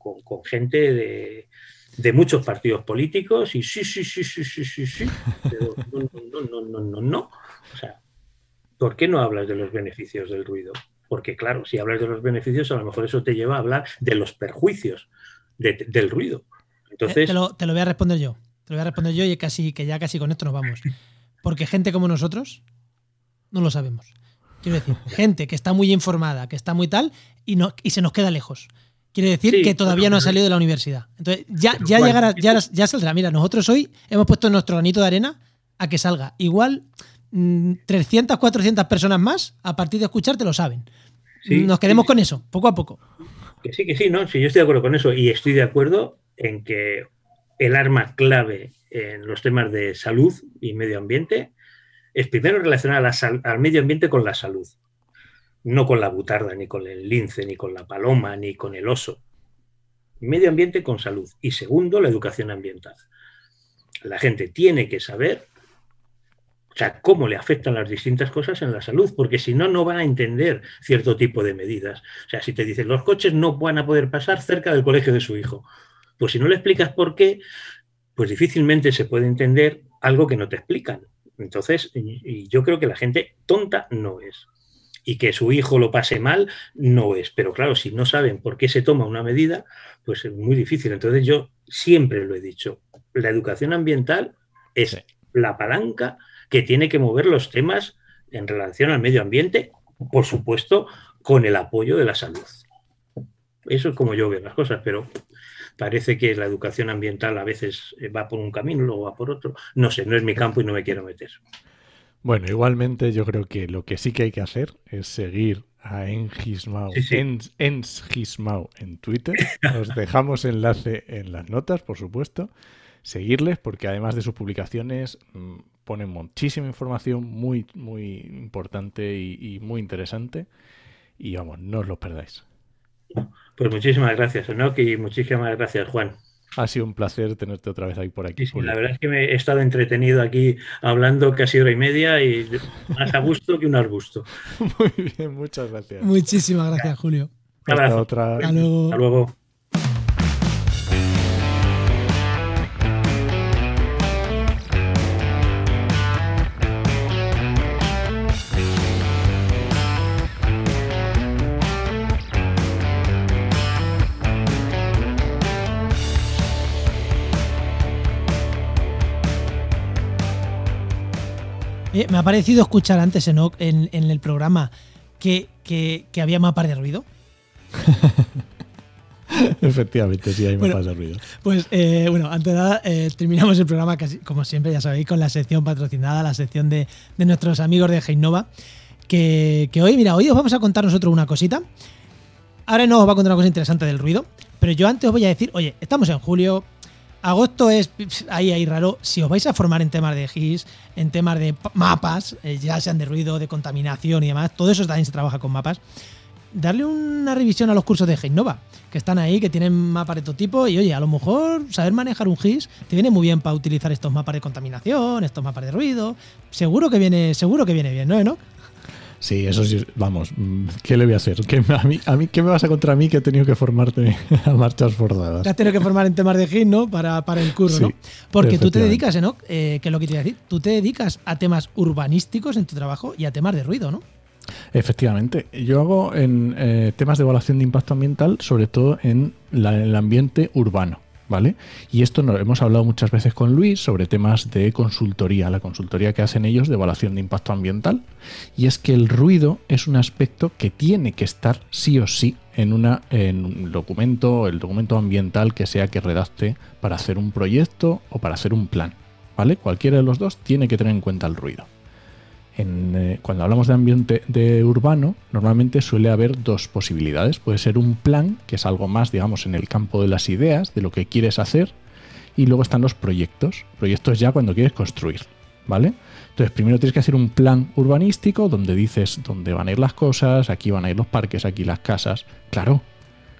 gente de, muchos partidos políticos, y sí, sí, sí, sí, sí, sí, sí, pero no, no, no, no, no, O sea, ¿por qué no hablas de los beneficios del ruido? Porque, claro, si hablas de los beneficios, a lo mejor eso te lleva a hablar de los perjuicios del ruido. Entonces, te lo voy a responder yo. Te lo voy a responder yo y casi, que ya casi con esto nos vamos. Porque gente como nosotros no lo sabemos. Quiero decir, gente que está muy informada, que está muy tal, y, no, y se nos queda lejos. Quiere decir que todavía no ha salido de la universidad. Entonces, ya, ya llegará, ya, ya saldrá. Mira, nosotros hoy hemos puesto nuestro granito de arena a que salga. Igual 300, mm, 400 personas más, a partir de escucharte, lo saben. Nos quedemos con eso, poco a poco. Que sí, que sí, no, sí, yo estoy de acuerdo con eso. Y estoy de acuerdo en que el arma clave en los temas de salud y medio ambiente es primero relacionar al medio ambiente con la salud, no con la butarda, ni con el lince, ni con la paloma, ni con el oso. Medio ambiente con salud. Y segundo, la educación ambiental. La gente tiene que saber o sea, cómo le afectan las distintas cosas en la salud, porque si no, no van a entender cierto tipo de medidas. O sea, si te dicen los coches no van a poder pasar cerca del colegio de su hijo, pues si no le explicas por qué, pues difícilmente se puede entender algo que no te explican. Entonces, y yo creo que la gente tonta no es. Y que su hijo lo pase mal, no es. Pero claro, si no saben por qué se toma una medida, pues es muy difícil. Entonces yo siempre lo he dicho, la educación ambiental es la palanca que tiene que mover los temas en relación al medio ambiente, por supuesto, con el apoyo de la salud. Eso es como yo veo las cosas, pero parece que la educación ambiental a veces eh, va por un camino, luego va por otro. No sé, no es mi campo y no me quiero meter. Bueno, igualmente yo creo que lo que sí que hay que hacer es seguir a Engismau, Sí, sí. Ens- Ensgismau en Twitter. Os dejamos enlace en las notas, por supuesto. Seguirles porque además de sus publicaciones mm, ponen muchísima información muy, muy importante y, y muy interesante. Y vamos, no os lo perdáis. Pues muchísimas gracias, Enoch, y muchísimas gracias, Juan. Ha sido un placer tenerte otra vez ahí por aquí. Sí, sí, la verdad es que me he estado entretenido aquí hablando casi hora y media y más a gusto que un arbusto. Muy bien, muchas gracias. Muchísimas gracias, Julio. Hasta otra. Hasta luego. Hasta luego. Oye, me ha parecido escuchar antes en, en el programa que, que- que había mapas de ruido. Efectivamente, sí, hay Bueno. mapas de ruido. Pues eh, bueno, antes de nada, eh, terminamos el programa casi, como siempre, ya sabéis, con la sección patrocinada, la sección de, de nuestros amigos de Heinova. Que, que hoy, mira, hoy os vamos a contar nosotros una cosita. Ahora no os va a contar una cosa interesante del ruido, pero yo antes os voy a decir, oye, estamos en julio, agosto es ahí, ahí raro. Si os vais a formar en temas de GIS, en temas de pa- mapas, eh, ya sean de ruido, de contaminación y demás, todo eso también se trabaja con mapas. Darle una revisión a los cursos de Heinova, que están ahí, que tienen mapas de todo tipo. Y oye, a lo mejor saber manejar un GIS te viene muy bien para utilizar estos mapas de contaminación, estos mapas de ruido. Seguro que viene, seguro que viene bien, ¿no, Enoch? Sí, eso sí, vamos, ¿qué le voy a hacer? ¿Qué, me- a, mí, a mí, ¿Qué me vas a contra mí que he tenido que formarte a marchas forzadas? Te has tenido que formar en temas de GIS, ¿no? Para, para el curso, ¿no? Sí, Porque tú te dedicas, Enoch, eh, que es lo que te iba a decir, tú te dedicas a temas urbanísticos en tu trabajo y a temas de ruido, ¿no? Efectivamente, yo hago en eh, temas de evaluación de impacto ambiental, sobre todo en la- el ambiente urbano, ¿vale? Y esto no, hemos hablado muchas veces con Luis sobre temas de consultoría, la consultoría que hacen ellos de evaluación de impacto ambiental. Y es que el ruido es un aspecto que tiene que estar sí o sí en, una, en un documento, el documento ambiental que sea que redacte para hacer un proyecto o para hacer un plan, ¿vale? Cualquiera de los dos tiene que tener en cuenta el ruido. En, eh, cuando hablamos de ambiente de urbano, normalmente suele haber dos posibilidades. Puede ser un plan, que es algo más, digamos, en el campo de las ideas, de lo que quieres hacer, y luego están los proyectos. Proyectos ya cuando quieres construir, ¿vale? Entonces, primero tienes que hacer un plan urbanístico donde dices dónde van a ir las cosas, aquí van a ir los parques, aquí las casas. Claro,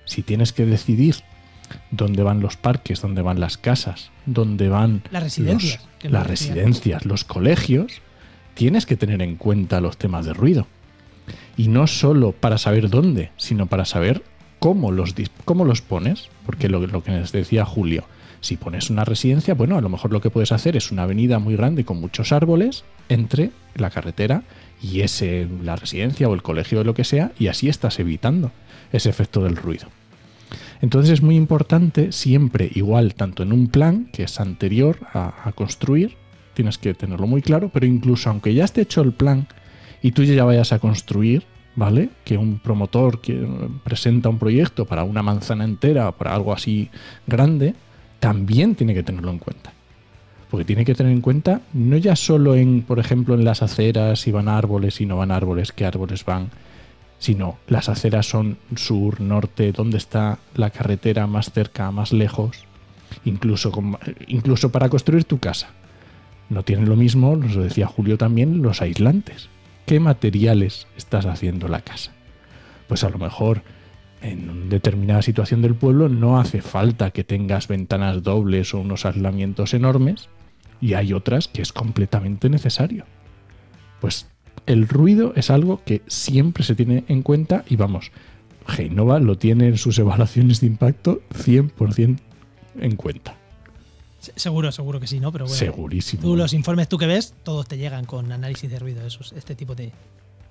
si tienes que decidir dónde van los parques, dónde van las casas, dónde van Las residencias, los- las residencias, los colegios, tienes que tener en cuenta los temas de ruido. Y no solo para saber dónde, sino para saber cómo los, cómo los pones. Porque lo, que nos decía Julio, si pones una residencia, bueno, a lo mejor lo que puedes hacer es una avenida muy grande con muchos árboles entre la carretera y ese, la residencia o el colegio o lo que sea, y así estás evitando ese efecto del ruido. Entonces es muy importante siempre, igual, tanto en un plan que es anterior a, a construir, tienes que tenerlo muy claro, pero incluso aunque ya esté hecho el plan y tú ya vayas a construir, ¿vale? Que un promotor que presenta un proyecto para una manzana entera, para algo así grande, también tiene que tenerlo en cuenta. Porque tiene que tener en cuenta no ya solo en, por ejemplo, en las aceras, si van árboles, si no van árboles, qué árboles van, sino las aceras son sur, norte, dónde está la carretera más cerca, más lejos, incluso, incluso para construir tu casa. No tienen lo mismo, nos lo decía Julio también, los aislantes. ¿Qué materiales estás haciendo la casa? Pues a lo mejor en una determinada situación del pueblo no hace falta que tengas ventanas dobles o unos aislamientos enormes y hay otras que es completamente necesario. Pues el ruido es algo que siempre se tiene en cuenta y vamos, Heinova lo tiene en sus evaluaciones de impacto 100% en cuenta. Se- Seguro, seguro que sí, ¿no? Pero bueno. Segurísimo. Tú los informes tú que ves, todos te llegan con análisis de ruido, esos, este tipo de...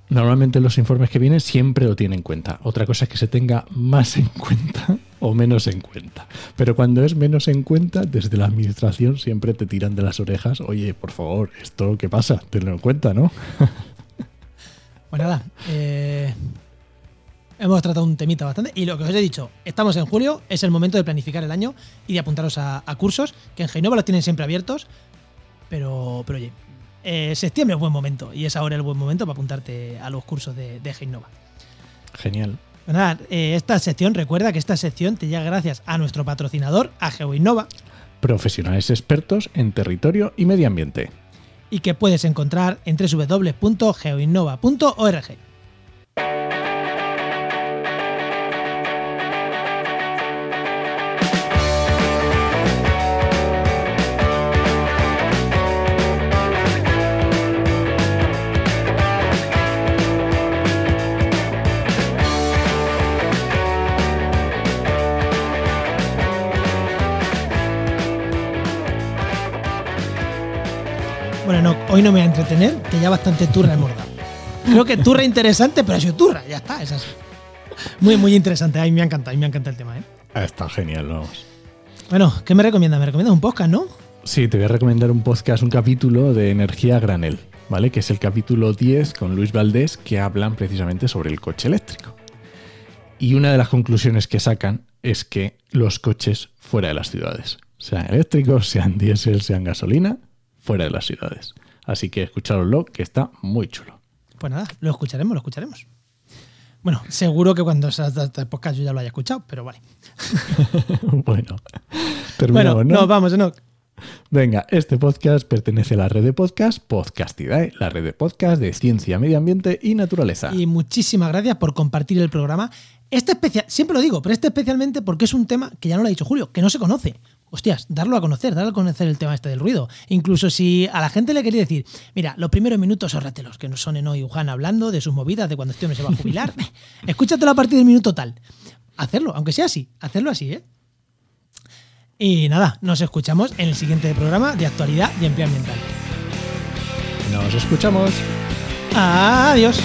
Normalmente los informes que vienen siempre lo tienen en cuenta. Otra cosa es que se tenga más en cuenta o menos en cuenta. Pero cuando es menos en cuenta, desde la administración siempre te tiran de las orejas. Oye, por favor, esto qué pasa, tenlo en cuenta, ¿no? Pues nada, eh, hemos tratado un temita bastante. Y lo que os he dicho, estamos en julio, es el momento de planificar el año y de apuntaros a, a cursos, que en Genova los tienen siempre abiertos. Pero, pero oye, eh, septiembre es buen momento y es ahora el buen momento para apuntarte a los cursos de, de Genova. Genial. Pues nada, eh, esta sección, recuerda que esta sección te llega gracias a nuestro patrocinador, a GeoInnova, Profesionales expertos en territorio y medio ambiente. y que puedes encontrar en www.geoinnova.org. hoy no me voy a entretener, que ya bastante turra hemos dado. Creo que turra interesante, pero ha sido turra, ya está, es así. Muy, muy interesante, a mí me ha encantado, a mí me encanta el tema, ¿eh? Ah, Está genial, vamos. Bueno, ¿qué me recomiendas? Me recomiendas un podcast, ¿no? Sí, te voy a recomendar un podcast, un capítulo de Energía Granel, ¿vale? Que es el capítulo 10 con Luis Valdés, que hablan precisamente sobre el coche eléctrico. Y una de las conclusiones que sacan es que los coches fuera de las ciudades, sean eléctricos, sean diésel, sean gasolina, fuera de las ciudades. Así que escuchadlo, que está muy chulo. Pues nada, lo escucharemos, lo escucharemos. Bueno, seguro que cuando salga este podcast yo ya lo haya escuchado, pero vale. bueno, terminamos, Bueno, ¿no? nos vamos, Enoch. Venga, este podcast pertenece a la red de podcast Podcastidae, la red de podcast de ciencia, medio ambiente y naturaleza. Y muchísimas gracias por compartir el programa. Este especial, siempre lo digo, pero este especialmente porque es un tema que ya no lo ha dicho Julio, que no se conoce. Hostias, darlo a conocer, darlo a conocer el tema este del ruido. Incluso si a la gente le quería decir, mira, los primeros minutos ahórratelos, que no son Eno y Uján hablando de sus movidas, de cuando este hombre se va a jubilar. Escúchatelo a partir del minuto tal. Hacerlo, aunque sea así, hacerlo así, ¿eh? Y nada, nos escuchamos en el siguiente programa de actualidad y empleo ambiental. Nos escuchamos. Adiós.